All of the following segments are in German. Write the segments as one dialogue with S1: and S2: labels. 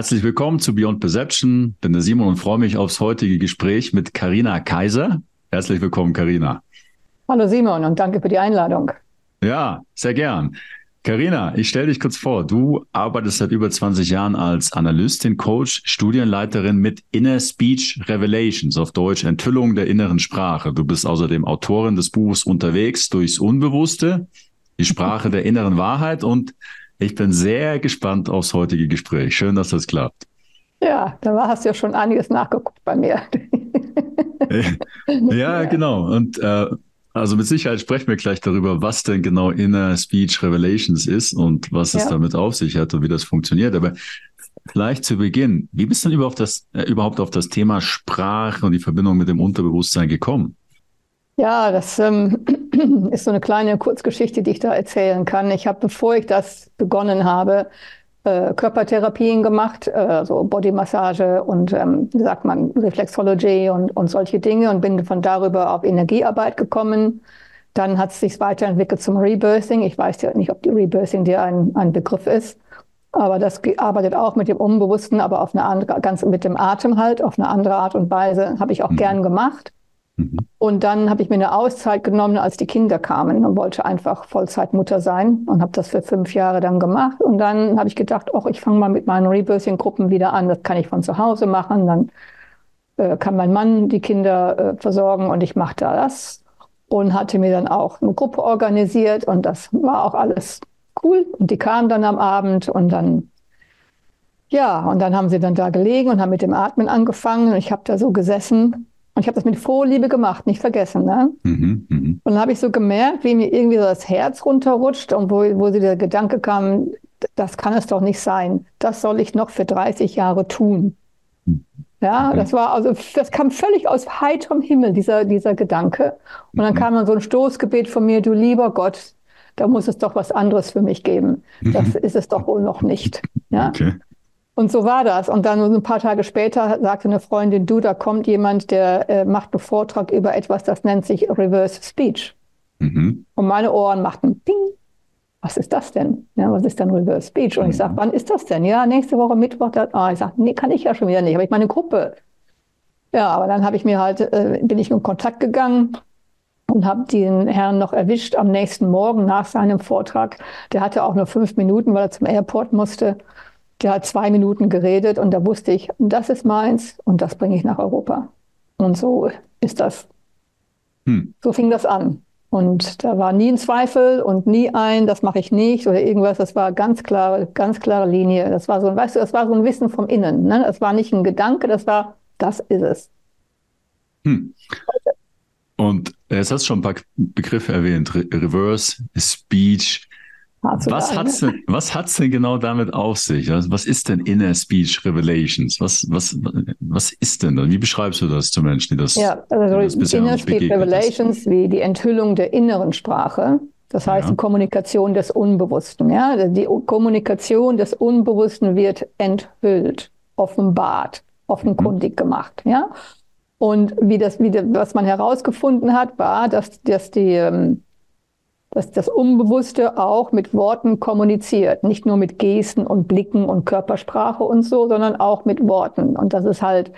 S1: Herzlich willkommen zu Beyond Perception. Bin der Simon und freue mich aufs heutige Gespräch mit Karina Kaiser. Herzlich willkommen, Karina.
S2: Hallo Simon und danke für die Einladung.
S1: Ja, sehr gern. Karina, ich stelle dich kurz vor. Du arbeitest seit über 20 Jahren als Analystin, Coach, Studienleiterin mit Inner Speech Revelations, auf Deutsch Enthüllung der inneren Sprache. Du bist außerdem Autorin des Buchs Unterwegs durchs Unbewusste, die Sprache der inneren Wahrheit und ich bin sehr gespannt aufs heutige Gespräch. Schön, dass das klappt.
S2: Ja, da hast du ja schon einiges nachgeguckt bei mir.
S1: ja, genau. Und äh, also mit Sicherheit sprechen wir gleich darüber, was denn genau Inner Speech Revelations ist und was ja. es damit auf sich hat und wie das funktioniert. Aber vielleicht zu Beginn, wie bist du denn überhaupt, das, äh, überhaupt auf das Thema Sprache und die Verbindung mit dem Unterbewusstsein gekommen?
S2: Ja, das ähm, ist so eine kleine Kurzgeschichte, die ich da erzählen kann. Ich habe, bevor ich das begonnen habe, äh, Körpertherapien gemacht, äh, so Bodymassage und, ähm, wie sagt man, Reflexology und, und solche Dinge und bin von darüber auf Energiearbeit gekommen. Dann hat es sich weiterentwickelt zum Rebirthing. Ich weiß ja nicht, ob die Rebirthing dir ein, ein Begriff ist. Aber das arbeitet auch mit dem Unbewussten, aber auf eine andere, ganz mit dem Atem halt, auf eine andere Art und Weise. Habe ich auch mhm. gern gemacht. Mhm. Und dann habe ich mir eine Auszeit genommen, als die Kinder kamen und wollte einfach Vollzeitmutter sein und habe das für fünf Jahre dann gemacht. Und dann habe ich gedacht, ach, ich fange mal mit meinen Rebirthing-Gruppen wieder an. Das kann ich von zu Hause machen. Dann äh, kann mein Mann die Kinder äh, versorgen und ich machte das und hatte mir dann auch eine Gruppe organisiert und das war auch alles cool. Und die kamen dann am Abend und dann ja, und dann haben sie dann da gelegen und haben mit dem Atmen angefangen und ich habe da so gesessen und ich habe das mit Vorliebe gemacht, nicht vergessen. Ne? Mhm, mh. Und dann habe ich so gemerkt, wie mir irgendwie so das Herz runterrutscht und wo, wo der Gedanke kam, das kann es doch nicht sein. Das soll ich noch für 30 Jahre tun. Ja, okay. das war also, das kam völlig aus heiterem Himmel, dieser, dieser Gedanke. Und dann mhm. kam dann so ein Stoßgebet von mir, du lieber Gott, da muss es doch was anderes für mich geben. Das mhm. ist es doch wohl noch nicht. Ja. Okay. Und so war das. Und dann ein paar Tage später sagte eine Freundin, du, da kommt jemand, der äh, macht einen Vortrag über etwas, das nennt sich Reverse Speech. Mhm. Und meine Ohren machten Ding. Was ist das denn? Ja, was ist denn Reverse Speech? Und mhm. ich sage, wann ist das denn? Ja, nächste Woche Mittwoch. Da, oh, ich sage, nee, kann ich ja schon wieder nicht. Aber ich meine Gruppe. Ja, aber dann habe ich mir halt, äh, bin ich in Kontakt gegangen und habe den Herrn noch erwischt am nächsten Morgen nach seinem Vortrag. Der hatte auch nur fünf Minuten, weil er zum Airport musste. Der hat zwei Minuten geredet und da wusste ich, das ist meins und das bringe ich nach Europa. Und so ist das. Hm. So fing das an. Und da war nie ein Zweifel und nie ein, das mache ich nicht oder irgendwas. Das war ganz klare, ganz klare Linie. Das war so, weißt du, das war so ein Wissen vom Innen. Ne? Das war nicht ein Gedanke, das war, das ist es.
S1: Hm. Und jetzt hast du schon ein paar Begriffe erwähnt. Reverse Speech, was hat's, denn, was hat's denn genau damit auf sich? Was ist denn Inner Speech Revelations? Was, was, was ist denn das? Wie beschreibst du das zu Menschen, die das,
S2: ja, also
S1: das
S2: Inner Speech Revelations ist? wie die Enthüllung der inneren Sprache. Das heißt, ja. die Kommunikation des Unbewussten. Ja? Die Kommunikation des Unbewussten wird enthüllt, offenbart, offenkundig mhm. gemacht. Ja? Und wie das, wie das, was man herausgefunden hat, war, dass, dass die, ähm, dass das Unbewusste auch mit Worten kommuniziert, nicht nur mit Gesten und Blicken und Körpersprache und so, sondern auch mit Worten. Und dass es halt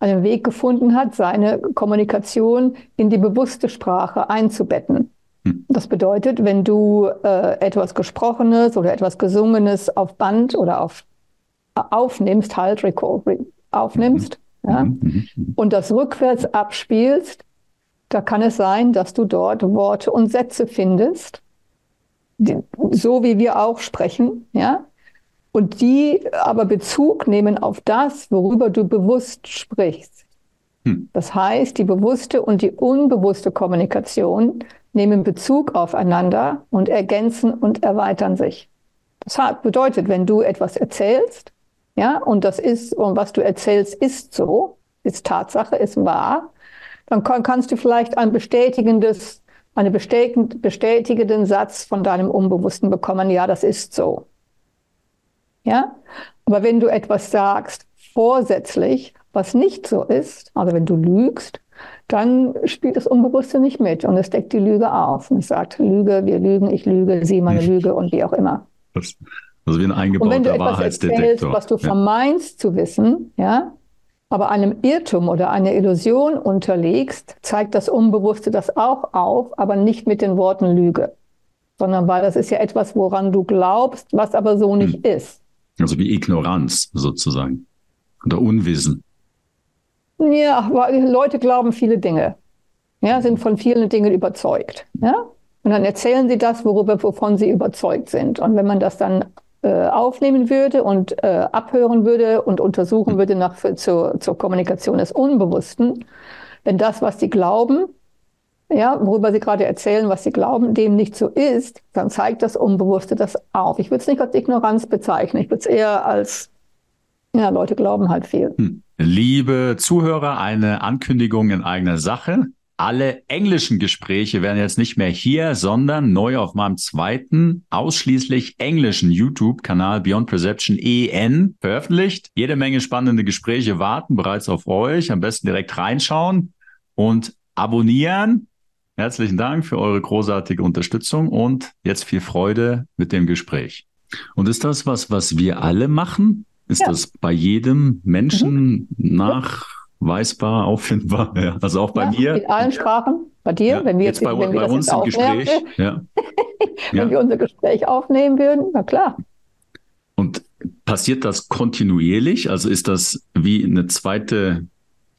S2: einen Weg gefunden hat, seine Kommunikation in die bewusste Sprache einzubetten. Hm. Das bedeutet, wenn du äh, etwas Gesprochenes oder etwas Gesungenes auf Band oder auf aufnimmst, halt aufnimmst, mhm. ja, mhm. Mhm. und das rückwärts abspielst, da kann es sein, dass du dort Worte und Sätze findest, die, so wie wir auch sprechen, ja, und die aber Bezug nehmen auf das, worüber du bewusst sprichst. Hm. Das heißt, die bewusste und die unbewusste Kommunikation nehmen Bezug aufeinander und ergänzen und erweitern sich. Das bedeutet, wenn du etwas erzählst, ja, und das ist, und was du erzählst, ist so, ist Tatsache, ist wahr, dann kann, kannst du vielleicht ein bestätigendes, einen bestätigenden Satz von deinem Unbewussten bekommen, ja, das ist so. Ja? Aber wenn du etwas sagst, vorsätzlich, was nicht so ist, also wenn du lügst, dann spielt das Unbewusste nicht mit und es deckt die Lüge auf und es sagt, Lüge, wir lügen, ich lüge, sie meine Lüge und wie auch immer.
S1: Das, Also wie ein eingebauter
S2: und wenn du etwas
S1: Wahrheitsdetektor.
S2: Erzählst, was du vermeinst zu wissen, ja, aber einem Irrtum oder einer Illusion unterlegst, zeigt das Unbewusste das auch auf, aber nicht mit den Worten Lüge, sondern weil das ist ja etwas, woran du glaubst, was aber so nicht hm. ist.
S1: Also wie Ignoranz sozusagen oder Unwissen.
S2: Ja, Leute glauben viele Dinge, ja, sind von vielen Dingen überzeugt, ja. Und dann erzählen sie das, worüber, wovon sie überzeugt sind. Und wenn man das dann äh, aufnehmen würde und äh, abhören würde und untersuchen würde nach, für, zur, zur Kommunikation des Unbewussten, wenn das, was sie glauben, ja, worüber sie gerade erzählen, was sie glauben, dem nicht so ist, dann zeigt das Unbewusste das auf. Ich würde es nicht als Ignoranz bezeichnen, ich würde es eher als, ja, Leute glauben halt viel. Hm.
S1: Liebe Zuhörer, eine Ankündigung in eigener Sache. Alle englischen Gespräche werden jetzt nicht mehr hier, sondern neu auf meinem zweiten, ausschließlich englischen YouTube-Kanal Beyond Perception EN veröffentlicht. Jede Menge spannende Gespräche warten bereits auf euch. Am besten direkt reinschauen und abonnieren. Herzlichen Dank für eure großartige Unterstützung und jetzt viel Freude mit dem Gespräch. Und ist das was, was wir alle machen? Ist ja. das bei jedem Menschen mhm. nach weisbar, auffindbar. Ja. Also auch bei ja, mir.
S2: In allen Sprachen. Bei dir, ja, wenn wir jetzt,
S1: bei,
S2: wenn wir
S1: bei uns im Gespräch.
S2: Ja. wenn wir unser Gespräch aufnehmen würden, na klar.
S1: Und passiert das kontinuierlich? Also ist das wie eine zweite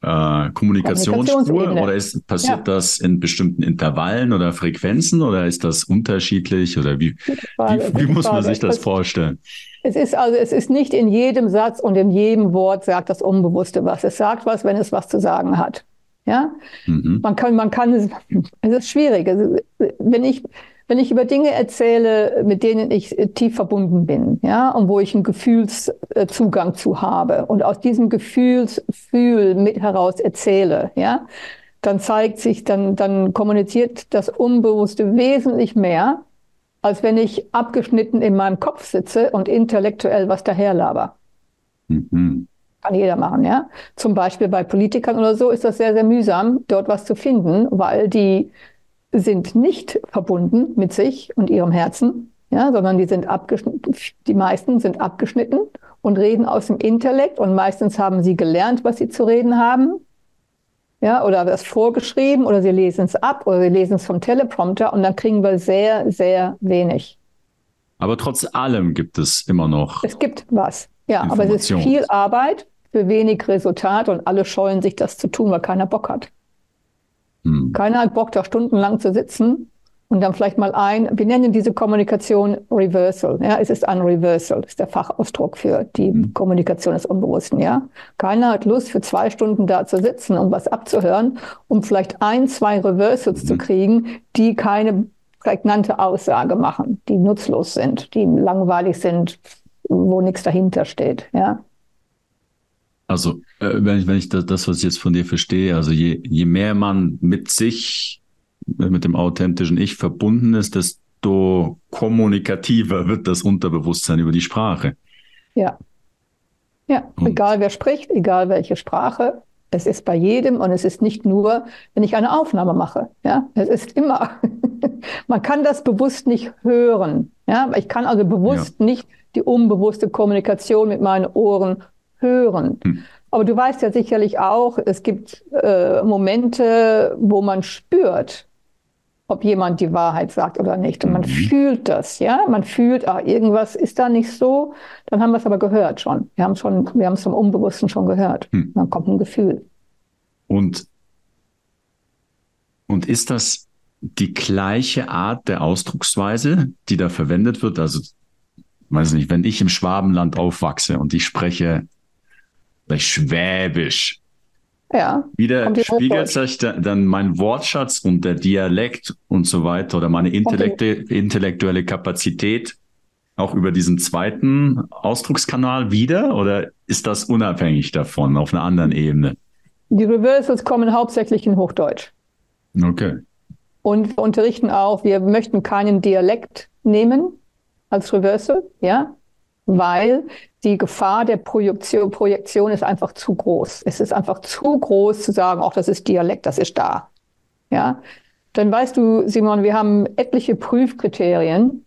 S1: äh, Kommunikationsspur oder ist, passiert ja. das in bestimmten Intervallen oder Frequenzen oder ist das unterschiedlich oder wie, Frage, wie, wie muss man sich das vorstellen?
S2: Es ist also, es ist nicht in jedem Satz und in jedem Wort sagt das Unbewusste was. Es sagt was, wenn es was zu sagen hat. Ja, mhm. man kann, man kann, es ist schwierig. Also, wenn ich, wenn ich über Dinge erzähle, mit denen ich tief verbunden bin, ja, und wo ich einen Gefühlszugang zu habe und aus diesem Gefühlsfühl mit heraus erzähle, ja, dann zeigt sich, dann, dann kommuniziert das Unbewusste wesentlich mehr, als wenn ich abgeschnitten in meinem Kopf sitze und intellektuell was daherlaber. Mhm. Kann jeder machen, ja. Zum Beispiel bei Politikern oder so ist das sehr, sehr mühsam, dort was zu finden, weil die sind nicht verbunden mit sich und ihrem Herzen, ja, sondern die sind abgeschnitten, die meisten sind abgeschnitten und reden aus dem Intellekt und meistens haben sie gelernt, was sie zu reden haben ja, oder das vorgeschrieben oder sie lesen es ab oder sie lesen es vom Teleprompter und dann kriegen wir sehr, sehr wenig.
S1: Aber trotz allem gibt es immer noch.
S2: Es gibt was, ja, aber es ist viel Arbeit für wenig Resultat und alle scheuen sich das zu tun, weil keiner Bock hat. Hm. Keiner hat Bock, da stundenlang zu sitzen und dann vielleicht mal ein, wir nennen diese Kommunikation Reversal. Ja, es ist ein Reversal, ist der Fachausdruck für die mhm. Kommunikation des Unbewussten. Ja, keiner hat Lust, für zwei Stunden da zu sitzen, um was abzuhören, um vielleicht ein, zwei Reversals mhm. zu kriegen, die keine prägnante Aussage machen, die nutzlos sind, die langweilig sind, wo nichts dahinter steht. Ja.
S1: Also, äh, wenn ich, wenn ich das, das, was ich jetzt von dir verstehe, also je, je mehr man mit sich mit dem authentischen Ich verbunden ist, desto kommunikativer wird das Unterbewusstsein über die Sprache.
S2: Ja. Ja, und egal wer spricht, egal welche Sprache, es ist bei jedem und es ist nicht nur, wenn ich eine Aufnahme mache. Ja, es ist immer. Man kann das bewusst nicht hören. Ja, ich kann also bewusst ja. nicht die unbewusste Kommunikation mit meinen Ohren hören. Hm. Aber du weißt ja sicherlich auch, es gibt äh, Momente, wo man spürt, ob jemand die Wahrheit sagt oder nicht. Und man mhm. fühlt das, ja. Man fühlt, ah, irgendwas ist da nicht so. Dann haben wir es aber gehört schon. Wir haben es schon, wir haben es vom Unbewussten schon gehört. Hm. Dann kommt ein Gefühl.
S1: Und, und ist das die gleiche Art der Ausdrucksweise, die da verwendet wird? Also, weiß nicht, wenn ich im Schwabenland aufwachse und ich spreche Schwäbisch, ja. Wieder spiegelt sich dann mein Wortschatz und der Dialekt und so weiter oder meine Intellekte, intellektuelle Kapazität auch über diesen zweiten Ausdruckskanal wieder oder ist das unabhängig davon auf einer anderen Ebene?
S2: Die Reversals kommen hauptsächlich in Hochdeutsch.
S1: Okay.
S2: Und wir unterrichten auch, wir möchten keinen Dialekt nehmen als Reversal, ja, weil die Gefahr der Projektion, Projektion ist einfach zu groß. Es ist einfach zu groß zu sagen, auch das ist Dialekt, das ist da. Ja, dann weißt du, Simon, wir haben etliche Prüfkriterien.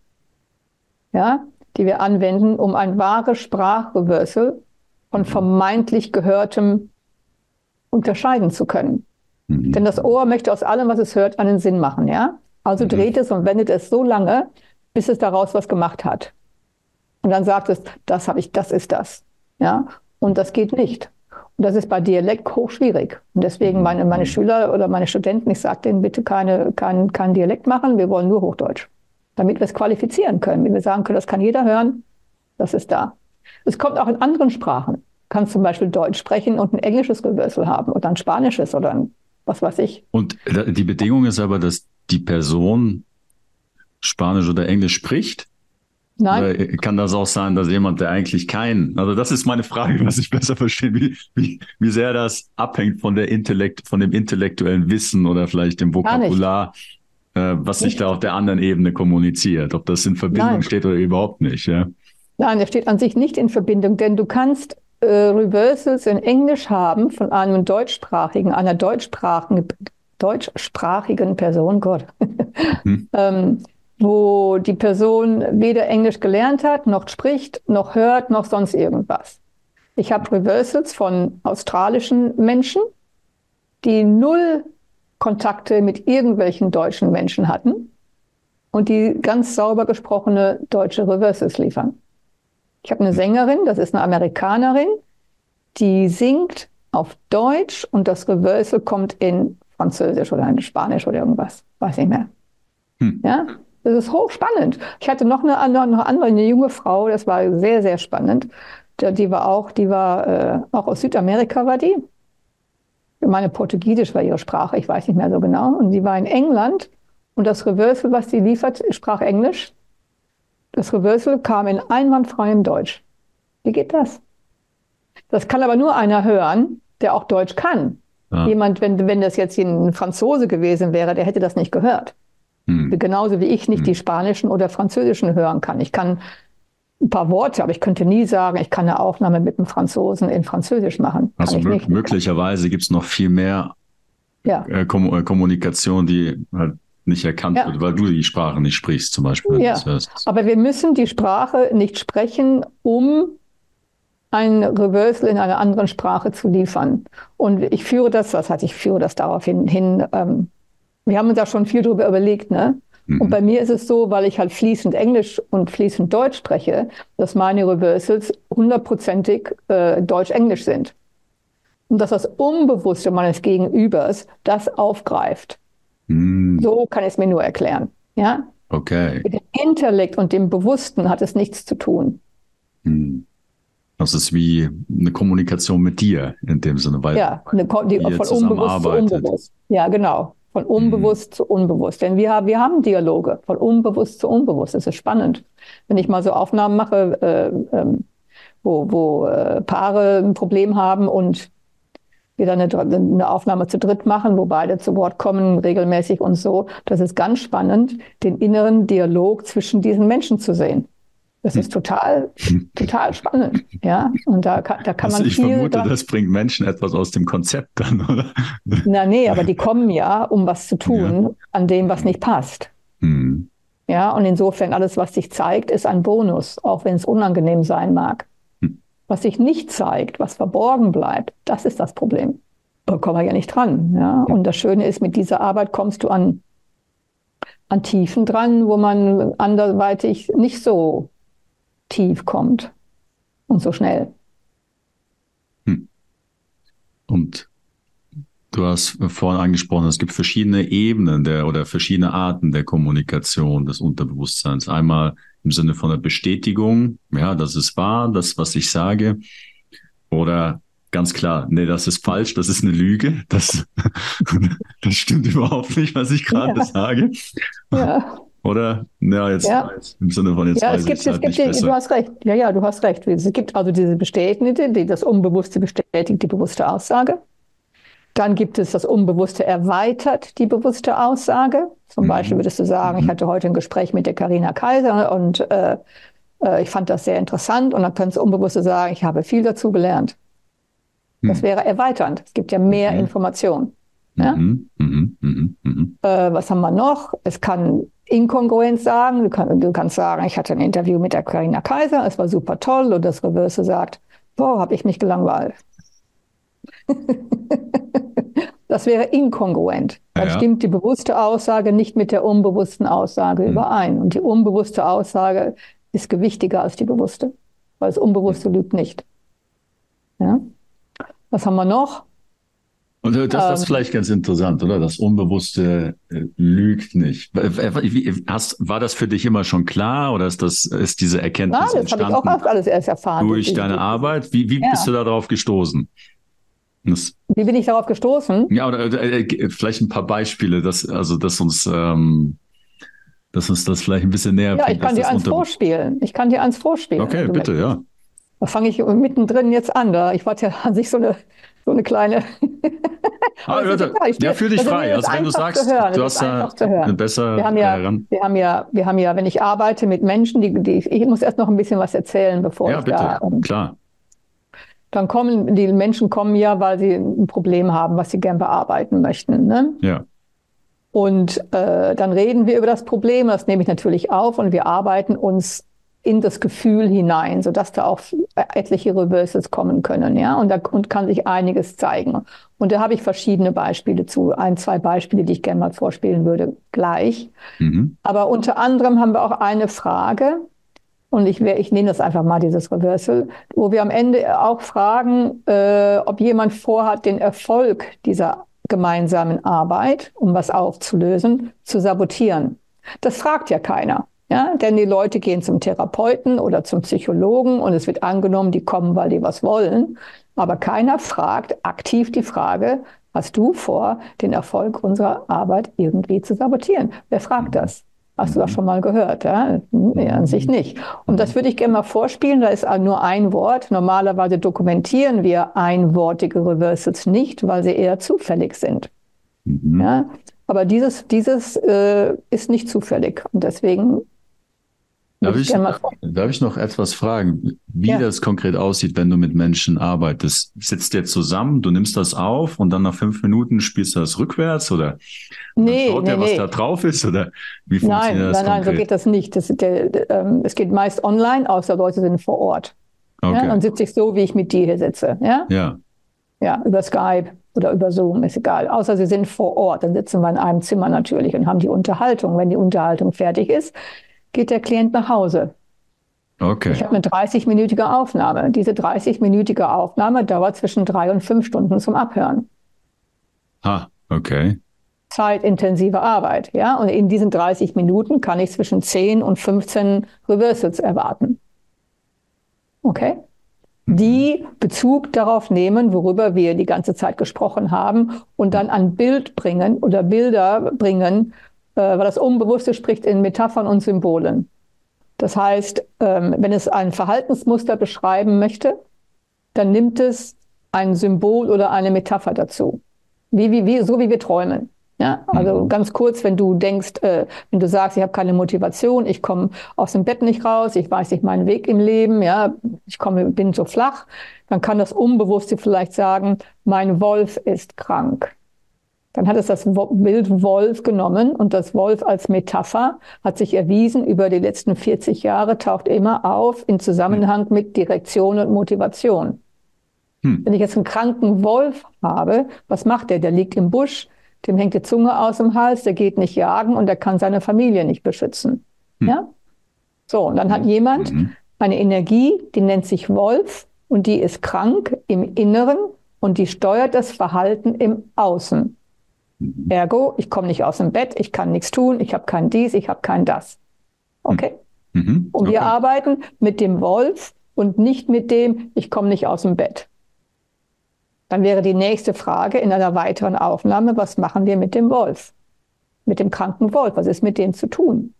S2: Ja, die wir anwenden, um ein wahres Sprachreversal von vermeintlich Gehörtem unterscheiden zu können. Mhm. Denn das Ohr möchte aus allem, was es hört, einen Sinn machen, ja? Also mhm. dreht es und wendet es so lange, bis es daraus was gemacht hat. Und dann sagt es, das habe ich, das ist das. Ja? Und das geht nicht. Und das ist bei Dialekt hochschwierig. Und deswegen mhm. meine, meine Schüler oder meine Studenten, ich sage denen bitte keine, kein, kein Dialekt machen, wir wollen nur Hochdeutsch. Damit wir es qualifizieren können. Wenn wir sagen können, das kann jeder hören, das ist da. Es kommt auch in anderen Sprachen. Du kannst zum Beispiel Deutsch sprechen und ein englisches Gewürsel haben oder ein spanisches oder ein was weiß ich.
S1: Und die Bedingung ist aber, dass die Person Spanisch oder Englisch spricht? Nein. Oder kann das auch sein, dass jemand, der eigentlich kein, also das ist meine Frage, was ich besser verstehe, wie, wie, wie sehr das abhängt von der Intellekt, von dem intellektuellen Wissen oder vielleicht dem Vokabular, äh, was nicht. sich da auf der anderen Ebene kommuniziert, ob das in Verbindung Nein. steht oder überhaupt nicht, ja.
S2: Nein, der steht an sich nicht in Verbindung, denn du kannst äh, Reversals in Englisch haben von einem deutschsprachigen, einer deutschsprachigen, deutschsprachigen Person, Gott, hm. ähm, wo die Person weder Englisch gelernt hat, noch spricht, noch hört, noch sonst irgendwas. Ich habe Reversals von australischen Menschen, die null Kontakte mit irgendwelchen deutschen Menschen hatten und die ganz sauber gesprochene deutsche Reversals liefern. Ich habe eine Sängerin, das ist eine Amerikanerin, die singt auf Deutsch und das Reversal kommt in Französisch oder in Spanisch oder irgendwas, weiß nicht mehr. Hm. Ja, das ist hochspannend. Ich hatte noch eine, noch andere, eine junge Frau, das war sehr, sehr spannend. Die war auch, die war äh, auch aus Südamerika, war die. Ich meine, Portugiesisch war ihre Sprache, ich weiß nicht mehr so genau. Und sie war in England und das Reversal, was sie liefert, sprach Englisch. Das Reversal kam in einwandfreiem Deutsch. Wie geht das? Das kann aber nur einer hören, der auch Deutsch kann. Ja. Jemand, wenn, wenn das jetzt ein Franzose gewesen wäre, der hätte das nicht gehört. Hm. Genauso wie ich nicht hm. die spanischen oder französischen hören kann. Ich kann ein paar Worte, aber ich könnte nie sagen, ich kann eine Aufnahme mit einem Franzosen in Französisch machen.
S1: Also möglicherweise gibt es noch viel mehr ja. Äh, Kom äh, Kommunikation, die halt nicht erkannt ja. wird, weil du die Sprache nicht sprichst, zum Beispiel.
S2: Ja. Aber wir müssen die Sprache nicht sprechen, um ein Reversal in einer anderen Sprache zu liefern. Und ich führe das, was heißt, ich führe das darauf hin, hin ähm, wir haben uns da schon viel drüber überlegt, ne? Mhm. Und bei mir ist es so, weil ich halt fließend Englisch und fließend Deutsch spreche, dass meine Reversals hundertprozentig äh, Deutsch-Englisch sind. Und dass das Unbewusste meines Gegenübers das aufgreift. Mhm. So kann ich es mir nur erklären. Ja?
S1: Okay.
S2: Mit dem Intellekt und dem Bewussten hat es nichts zu tun.
S1: Mhm. Das ist wie eine Kommunikation mit dir in dem Sinne, weil
S2: ja, eine, die, von unbewusst zu unbewusst. Ja, genau. Von unbewusst mhm. zu unbewusst. Denn wir, wir haben Dialoge von unbewusst zu unbewusst. Das ist spannend. Wenn ich mal so Aufnahmen mache, äh, äh, wo, wo äh, Paare ein Problem haben und wir dann eine, eine, Aufnahme zu dritt machen, wo beide zu Wort kommen, regelmäßig und so. Das ist ganz spannend, den inneren Dialog zwischen diesen Menschen zu sehen. Das ist total, total spannend. Ja, und da kann, da kann also man
S1: ich
S2: viel.
S1: Ich vermute, das bringt Menschen etwas aus dem Konzept dann, oder?
S2: Na, nee, aber die kommen ja, um was zu tun, ja. an dem, was nicht passt. Hm. Ja, und insofern alles, was sich zeigt, ist ein Bonus, auch wenn es unangenehm sein mag. Hm. Was sich nicht zeigt, was verborgen bleibt, das ist das Problem. Da kommen wir ja nicht dran. Ja? Und das Schöne ist, mit dieser Arbeit kommst du an, an Tiefen dran, wo man anderweitig nicht so tief kommt und so schnell. Hm.
S1: Und du hast vorhin angesprochen, es gibt verschiedene Ebenen der oder verschiedene Arten der Kommunikation des Unterbewusstseins. Einmal im Sinne von der Bestätigung, ja, das ist wahr, das, was ich sage. Oder ganz klar, nee, das ist falsch, das ist eine Lüge, das, das stimmt überhaupt nicht, was ich gerade ja. sage. Ja. Oder? Ja, jetzt,
S2: ja.
S1: im Sinne von jetzt.
S2: Ja, es gibt, es halt gibt die, du hast recht. Ja, ja, du hast recht. Es gibt also diese Bestätigende, die das Unbewusste bestätigt, die bewusste Aussage. Dann gibt es das Unbewusste erweitert, die bewusste Aussage. Zum mhm. Beispiel würdest du sagen, mhm. ich hatte heute ein Gespräch mit der Karina Kaiser und äh, äh, ich fand das sehr interessant. Und dann könntest du Unbewusste sagen, ich habe viel dazu gelernt. Das mhm. wäre erweiternd. Es gibt ja mehr mhm. Informationen. Ja? Mhm, mh, mh, mh. Äh, was haben wir noch? Es kann inkongruent sagen. Du, kann, du, kannst sagen, ich hatte ein Interview mit der Karina Kaiser, es war super toll und das Reverse sagt, boah, habe ich mich gelangweilt. das wäre inkongruent. Dann ja. stimmt die bewusste Aussage nicht mit der unbewussten Aussage mhm. überein. Und die unbewusste Aussage ist gewichtiger als die bewusste, weil das Unbewusste mhm. lügt nicht. Ja? Was haben wir noch?
S1: Und das, das ist ähm, vielleicht ganz interessant, oder? Das Unbewusste äh, lügt nicht. Hast, war das für dich immer schon klar oder ist das ist diese Erkenntnis Nein, das habe ich auch alles erst erfahren. Durch deine Arbeit? Wie, wie ja. bist du darauf gestoßen?
S2: Das, wie bin ich darauf gestoßen?
S1: Ja, oder äh, äh, vielleicht ein paar Beispiele, dass, also dass uns, ähm, dass uns das vielleicht ein bisschen näher
S2: Ja, ich kann dir eins vorspielen. Ich kann dir eins vorspielen.
S1: Okay, bitte, ja.
S2: Da fange ich mittendrin jetzt an. Da. Ich wollte ja an sich so eine so eine kleine.
S1: ah, Leute, ja, fühl dich frei. Also wenn du sagst, du hast ja eine bessere.
S2: Wir haben ja, wir haben ja, wir haben ja, wenn ich arbeite mit Menschen, die, die ich muss erst noch ein bisschen was erzählen, bevor
S1: ja,
S2: ich
S1: bitte. da. Ähm, Klar.
S2: Dann kommen die Menschen kommen ja, weil sie ein Problem haben, was sie gern bearbeiten möchten. Ne?
S1: Ja.
S2: Und äh, dann reden wir über das Problem, das nehme ich natürlich auf und wir arbeiten uns in das Gefühl hinein, sodass da auch etliche Reversals kommen können, ja, und da und kann sich einiges zeigen. Und da habe ich verschiedene Beispiele zu, ein, zwei Beispiele, die ich gerne mal vorspielen würde, gleich. Mhm. Aber unter anderem haben wir auch eine Frage, und ich, ich nehme das einfach mal, dieses Reversal, wo wir am Ende auch fragen, äh, ob jemand vorhat, den Erfolg dieser gemeinsamen Arbeit, um was aufzulösen, zu sabotieren. Das fragt ja keiner. Ja, denn die Leute gehen zum Therapeuten oder zum Psychologen und es wird angenommen, die kommen, weil die was wollen. Aber keiner fragt aktiv die Frage, hast du vor, den Erfolg unserer Arbeit irgendwie zu sabotieren? Wer fragt das? Hast du das schon mal gehört? Ja? Nee, an sich nicht. Und das würde ich gerne mal vorspielen. Da ist nur ein Wort. Normalerweise dokumentieren wir einwortige Reversals nicht, weil sie eher zufällig sind. Mhm. Ja? Aber dieses, dieses äh, ist nicht zufällig. Und deswegen
S1: Darf ich, darf ich noch etwas fragen, wie ja. das konkret aussieht, wenn du mit Menschen arbeitest? Sitzt ihr zusammen, du nimmst das auf und dann nach fünf Minuten spielst du das rückwärts oder
S2: nee,
S1: schaut
S2: nee,
S1: der, was
S2: nee.
S1: da drauf ist oder
S2: wie funktioniert nein, das? Nein, nein, so geht das nicht. Das, ähm, es geht meist online, außer Leute sind vor Ort. Okay. Ja, dann sitze ich so, wie ich mit dir hier sitze. Ja?
S1: ja.
S2: Ja, über Skype oder über Zoom, ist egal. Außer sie sind vor Ort, dann sitzen wir in einem Zimmer natürlich und haben die Unterhaltung. Wenn die Unterhaltung fertig ist, geht der Klient nach Hause.
S1: Okay.
S2: Ich habe eine 30-minütige Aufnahme. Diese 30-minütige Aufnahme dauert zwischen drei und fünf Stunden zum Abhören.
S1: Ah, okay.
S2: Zeitintensive Arbeit, ja. Und in diesen 30 Minuten kann ich zwischen 10 und 15 Reversals erwarten. Okay? Mhm. Die Bezug darauf nehmen, worüber wir die ganze Zeit gesprochen haben und dann an Bild bringen oder Bilder bringen, weil das Unbewusste spricht in Metaphern und Symbolen. Das heißt, ähm, wenn es ein Verhaltensmuster beschreiben möchte, dann nimmt es ein Symbol oder eine Metapher dazu. Wie, wie, wie, so wie wir träumen. Ja, also mhm. ganz kurz, wenn du denkst, äh, wenn du sagst, ich habe keine Motivation, ich komme aus dem Bett nicht raus, ich weiß nicht meinen Weg im Leben, ja, ich komme, bin so flach, dann kann das Unbewusste vielleicht sagen, mein Wolf ist krank. Dann hat es das Bild Wolf genommen und das Wolf als Metapher hat sich erwiesen über die letzten 40 Jahre, taucht immer auf in Zusammenhang mit Direktion und Motivation. Hm. Wenn ich jetzt einen kranken Wolf habe, was macht der? Der liegt im Busch, dem hängt die Zunge aus dem Hals, der geht nicht jagen und der kann seine Familie nicht beschützen. Hm. Ja? So, und dann hat jemand mhm. eine Energie, die nennt sich Wolf und die ist krank im Inneren und die steuert das Verhalten im Außen. Mhm. Ergo, ich komme nicht aus dem Bett, ich kann nichts tun, ich habe kein dies, ich habe kein das. Okay? Mhm. Und wir arbeiten mit dem Wolf und nicht mit dem, ich komme nicht aus dem Bett. Dann wäre die nächste Frage in einer weiteren Aufnahme, was machen wir mit dem Wolf? Mit dem kranken Wolf, was ist mit dem zu tun?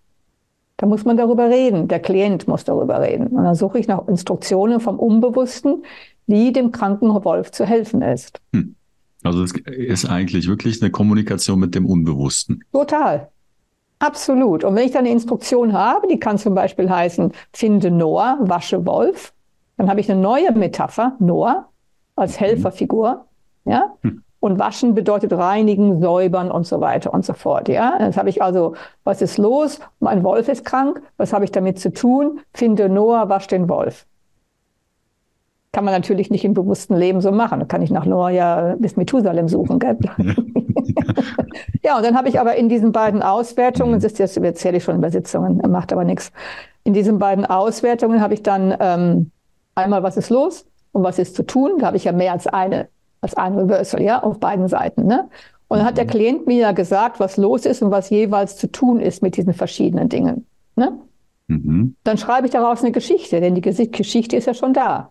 S2: Da muss man darüber reden, der Klient muss darüber reden. Und dann suche ich nach Instruktionen vom Unbewussten, wie dem kranken Wolf zu helfen ist. Hm.
S1: Also es ist eigentlich wirklich eine Kommunikation mit dem Unbewussten.
S2: Total. Absolut. Und wenn ich dann eine Instruktion habe, die kann zum Beispiel heißen, finde Noah, wasche Wolf, dann habe ich eine neue Metapher, Noah, als mhm. Helferfigur. Ja? Hm. Und waschen bedeutet reinigen, säubern und so weiter und so fort. Ja, jetzt habe ich also, was ist los? Mein Wolf ist krank. Was habe ich damit zu tun? Finde Noah, wasch den Wolf. Kann man natürlich nicht im bewussten Leben so machen. Da kann ich nach Noah bis Methusalem suchen. Gell? ja, und dann habe ich aber in diesen beiden Auswertungen, das ist jetzt erzähle ich schon Übersetzungen, macht aber nichts. In diesen beiden Auswertungen habe ich dann ähm, einmal, was ist los und was ist zu tun. Da habe ich ja mehr als eine als ein Reversal, ja, auf beiden Seiten. Ne? Und dann hat der mhm. Klient mir ja gesagt, was los ist und was jeweils zu tun ist mit diesen verschiedenen Dingen. Ne? Mhm. Dann schreibe ich daraus eine Geschichte, denn die Geschichte ist ja schon da.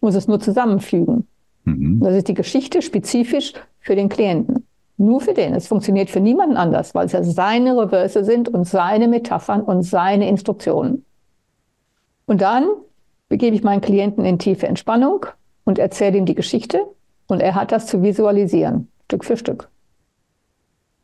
S2: Muss es nur zusammenfügen. Mhm. Das ist die Geschichte spezifisch für den Klienten. Nur für den. Es funktioniert für niemanden anders, weil es ja seine Reverse sind und seine Metaphern und seine Instruktionen. Und dann begebe ich meinen Klienten in tiefe Entspannung und erzähle ihm die Geschichte und er hat das zu visualisieren, Stück für Stück.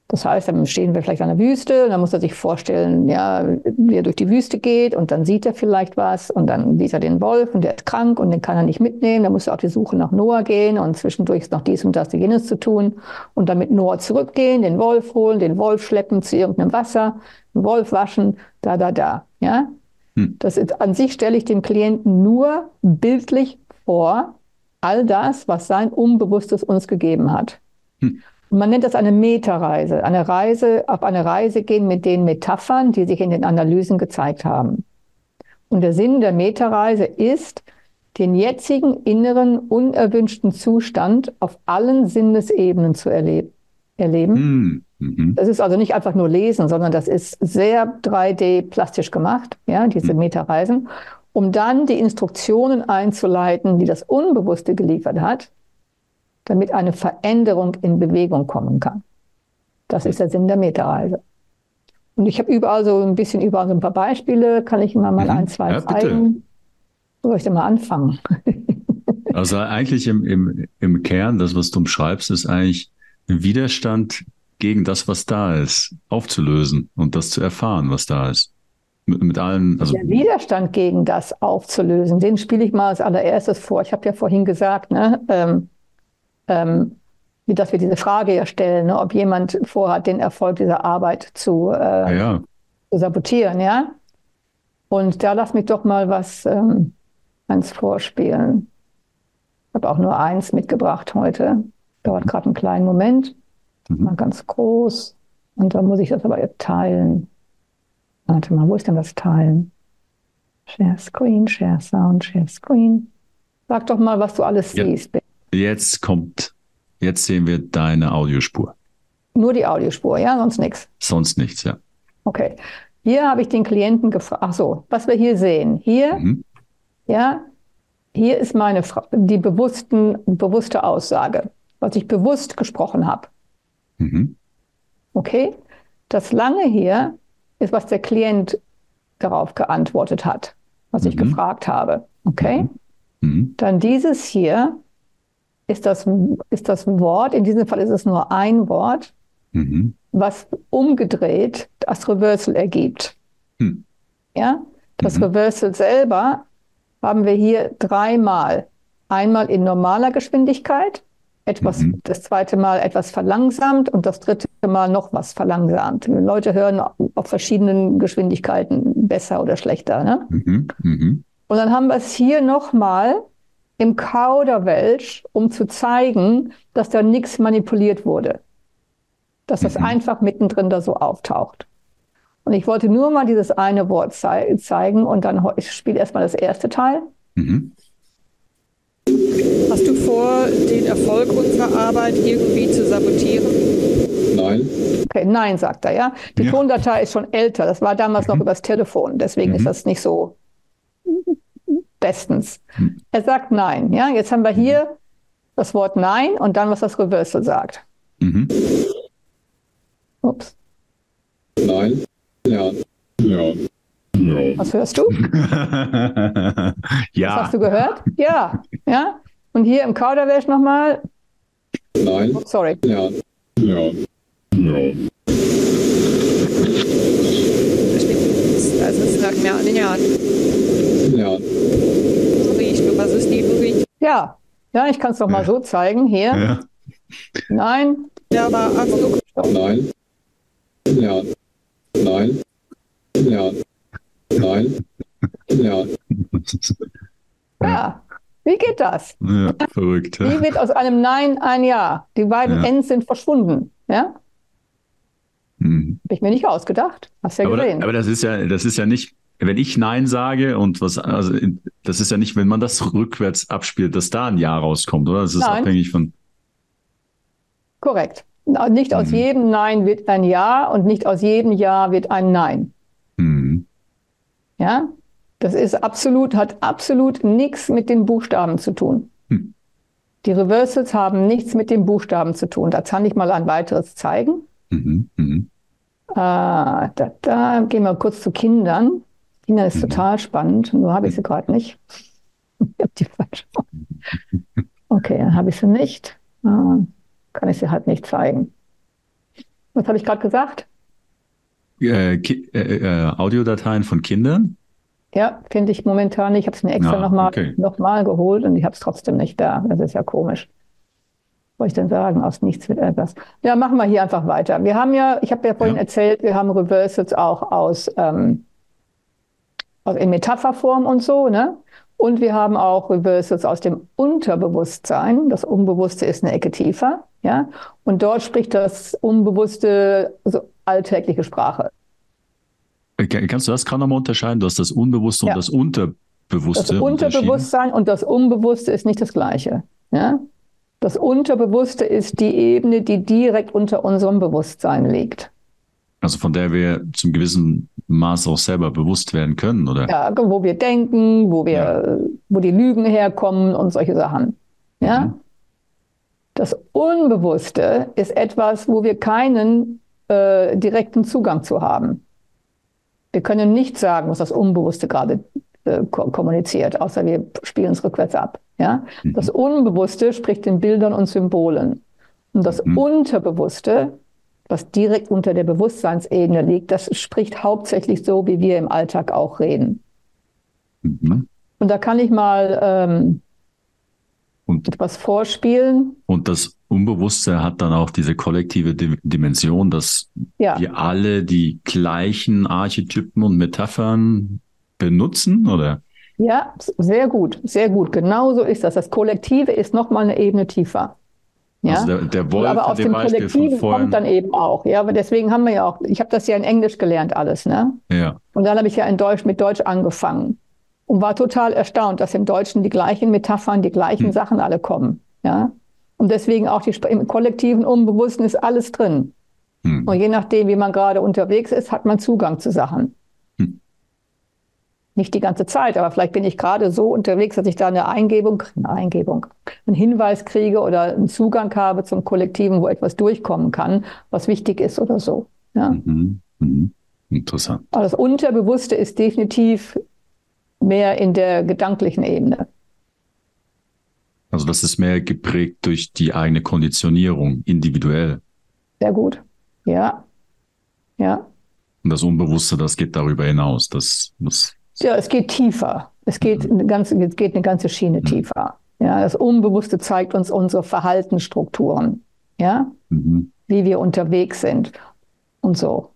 S2: Das heißt, dann stehen wir vielleicht an der Wüste, und dann muss er sich vorstellen, ja, wie er durch die Wüste geht und dann sieht er vielleicht was und dann sieht er den Wolf und der ist krank und den kann er nicht mitnehmen. Dann muss er auf die Suche nach Noah gehen und zwischendurch ist noch dies und das, jenes zu tun und dann mit Noah zurückgehen, den Wolf holen, den Wolf schleppen zu irgendeinem Wasser, den Wolf waschen, da, da, da, ja. Hm. Das ist, an sich stelle ich dem Klienten nur bildlich vor, all das, was sein Unbewusstes uns gegeben hat. Hm. Man nennt das eine Metareise, eine Reise, auf eine Reise gehen mit den Metaphern, die sich in den Analysen gezeigt haben. Und der Sinn der Metareise ist, den jetzigen inneren unerwünschten Zustand auf allen Sinnesebenen zu erleben. erleben. Hm. Mhm. Das ist also nicht einfach nur lesen, sondern das ist sehr 3D plastisch gemacht, ja, diese mhm. Metareisen um dann die Instruktionen einzuleiten, die das Unbewusste geliefert hat, damit eine Veränderung in Bewegung kommen kann. Das ist der Sinn der Metareise. Und ich habe überall so ein bisschen überall so ein paar Beispiele, kann ich immer mal mhm. ein, zwei ja, zeigen. Wo soll ich denn mal anfangen?
S1: also eigentlich im, im, im Kern, das, was du umschreibst, ist eigentlich ein Widerstand gegen das, was da ist, aufzulösen und das zu erfahren, was da ist mit, mit allen.
S2: Also der Widerstand gegen das aufzulösen, den spiele ich mal als allererstes vor. Ich habe ja vorhin gesagt, ne, ähm, ähm, dass wir diese Frage ja stellen, ne, ob jemand vorhat, den Erfolg dieser Arbeit zu, äh, ja. zu sabotieren, ja. Und da lass mich doch mal was ähm, eins vorspielen. Ich habe auch nur eins mitgebracht heute. Dauert gerade einen kleinen Moment. Mhm. Mal ganz groß. Und dann muss ich das aber jetzt teilen. Warte mal, wo ist denn das Teilen? Share Screen, Share Sound, Share Screen. Sag doch mal, was du alles ja. siehst.
S1: Jetzt kommt, jetzt sehen wir deine Audiospur.
S2: Nur die Audiospur, ja, sonst nichts.
S1: Sonst nichts, ja.
S2: Okay. Hier habe ich den Klienten gefragt. Ach so, was wir hier sehen. Hier, mhm. ja, hier ist meine die bewussten, bewusste Aussage, was ich bewusst gesprochen habe. Mhm. Okay. Das lange hier ist, was der Klient darauf geantwortet hat, was mhm. ich gefragt habe. Okay? Mhm. mhm. Dann dieses hier ist das, ist das Wort, in diesem Fall ist es nur ein Wort, mhm. was umgedreht das Reversal ergibt. Mhm. Ja? Das mhm. Reversal selber haben wir hier dreimal. Einmal in normaler Geschwindigkeit, etwas, mhm. das zweite Mal etwas verlangsamt und das dritte Mal noch was verlangsamt. Leute hören auf verschiedenen Geschwindigkeiten besser oder schlechter. Ne? Mhm. Mhm. Und dann haben wir es hier nochmal im Kauderwelsch, um zu zeigen, dass da nichts manipuliert wurde. Dass das mhm. einfach mittendrin da so auftaucht. Und ich wollte nur mal dieses eine Wort zei zeigen und dann ich spiele erstmal das erste Teil. Mhm. Hast du vor, den Erfolg unserer Arbeit irgendwie zu sabotieren?
S3: Nein.
S2: Okay, nein, sagt er, ja. Die ja. Tondatei ist schon älter. Das war damals mhm. noch übers Telefon. Deswegen mhm. ist das nicht so bestens. Mhm. Er sagt nein, ja. Jetzt haben wir mhm. hier das Wort nein und dann, was das Reversal sagt. Mhm. Ups.
S3: Nein. Ja. Ja.
S2: Ja. Was hörst du?
S1: ja.
S2: Was hast du gehört? Ja. Ja. Und hier im Kauderwelsch nochmal?
S3: Nein.
S2: Oh, sorry.
S3: Ja. Ja. Ja.
S2: Also es sagt mir ja. Ja. Was ist die Ja. Ja, ich kann es doch mal so zeigen. Hier. Ja. Nein.
S4: Ja, aber hast du
S3: Nein. Ja. Nein. Ja. Nein. Ja.
S2: Ja. Wie geht das?
S1: Ja, verrückt.
S2: Wie wird aus einem Nein ein Ja? Die beiden
S1: Ja.
S2: Ends sind verschwunden. Ja?
S1: Mhm.
S2: Habe ich mir nicht ausgedacht. Hast ja
S1: Aber,
S2: gesehen.
S1: aber das ist ja, das ist ja nicht, wenn ich Nein sage und was, also das ist ja nicht, wenn man das rückwärts abspielt, dass da ein Ja rauskommt, oder? Das ist
S2: Nein.
S1: abhängig von.
S2: Korrekt. Nicht aus
S1: Mhm.
S2: jedem Nein wird ein Ja und nicht aus jedem Ja wird ein Nein.
S1: Mhm.
S2: Ja? Das ist absolut, hat absolut nichts mit den Buchstaben zu tun.
S1: Hm.
S2: Die Reversals haben nichts mit den Buchstaben zu tun. Da kann ich mal ein weiteres zeigen.
S1: Mhm. Mhm.
S2: Ah, da, da gehen wir kurz zu Kindern. Kindern ist
S1: Mhm.
S2: total spannend, nur habe ich sie gerade nicht. Ich habe die falsche. Okay, dann habe ich sie nicht. Ah, kann ich sie halt nicht zeigen. Was habe ich gerade gesagt?
S1: Äh, äh, äh, Audiodateien von Kindern?
S2: Ja, finde ich momentan nicht. Ich habe es mir extra
S1: Ah,
S2: nochmal
S1: okay.
S2: noch mal geholt und ich habe es trotzdem nicht da. Das ist ja komisch. Soll ich denn sagen? Aus nichts wird etwas. Ja, machen wir hier einfach weiter. Wir haben ja, ich habe ja vorhin
S1: Ja.
S2: erzählt, wir haben Reversals auch aus, ähm, aus in Metapherform und so, ne? Und wir haben auch Reversals aus dem Unterbewusstsein. Das Unbewusste ist eine Ecke tiefer, ja? Und dort spricht das Unbewusste so alltägliche Sprache.
S1: Äh, kann- Kannst du das gerade nochmal unterscheiden? Du hast das Unbewusste
S2: Ja.
S1: und das Unterbewusste.
S2: Das? Unterbewusstsein und das Unbewusste ist nicht das Gleiche. Ja? Das Unterbewusste ist die Ebene, die direkt unter unserem Bewusstsein liegt.
S1: Also von der wir zum gewissen Maß auch selber bewusst werden können, oder?
S2: Ja, wo wir denken, wo wir,
S1: Ja.
S2: wo die Lügen herkommen und solche Sachen. Ja?
S1: Mhm.
S2: Das Unbewusste ist etwas, wo wir keinen äh, direkten Zugang zu haben. Wir können nicht sagen, was das Unbewusste gerade äh, ko kommuniziert, außer wir spielen es rückwärts ab. Ja?
S1: Mhm.
S2: Das Unbewusste spricht in Bildern und Symbolen. Und das
S1: Mhm.
S2: Unterbewusste, was direkt unter der Bewusstseinsebene liegt, das spricht hauptsächlich so, wie wir im Alltag auch reden.
S1: Mhm.
S2: Und da kann ich mal ähm,
S1: Und,
S2: etwas vorspielen.
S1: und das Unbewusste hat dann auch diese kollektive Di- Dimension, dass
S2: Ja,
S1: wir alle die gleichen Archetypen und Metaphern benutzen, oder?
S2: ja, sehr gut, sehr gut. Genau so ist das. Das Kollektive ist nochmal eine Ebene tiefer. Ja?
S1: Also der, der Wolf
S2: aber aus
S1: dem Beispiel
S2: Kollektiven
S1: vorhin.
S2: kommt dann eben auch. Ja, aber deswegen haben wir ja auch, ich habe das ja in Englisch gelernt alles, ne?
S1: ja.
S2: Und dann habe ich ja in Deutsch mit Deutsch angefangen und war total erstaunt, dass im Deutschen die gleichen Metaphern, die gleichen
S1: Hm.
S2: Sachen alle kommen. Ja? Und deswegen auch die, im kollektiven Unbewussten ist alles drin.
S1: Hm.
S2: Und je nachdem, wie man gerade unterwegs ist, hat man Zugang zu Sachen. Nicht die ganze Zeit, aber vielleicht bin ich gerade so unterwegs, dass ich da eine Eingebung, eine Eingebung, einen Hinweis kriege oder einen Zugang habe zum Kollektiven, wo etwas durchkommen kann, was wichtig ist oder so. Ja?
S1: Mhm. Mhm. Interessant.
S2: Aber das Unterbewusste ist definitiv mehr in der gedanklichen Ebene.
S1: Also das ist mehr geprägt durch die eigene Konditionierung, individuell.
S2: Sehr gut. Ja. Ja.
S1: Und das Unbewusste, das geht darüber hinaus. Das, das
S2: Ja, es geht tiefer. Es geht eine ganze, es geht eine ganze Schiene tiefer. Ja, das Unbewusste zeigt uns unsere Verhaltensstrukturen. Ja,
S1: mhm.
S2: wie wir unterwegs sind und so.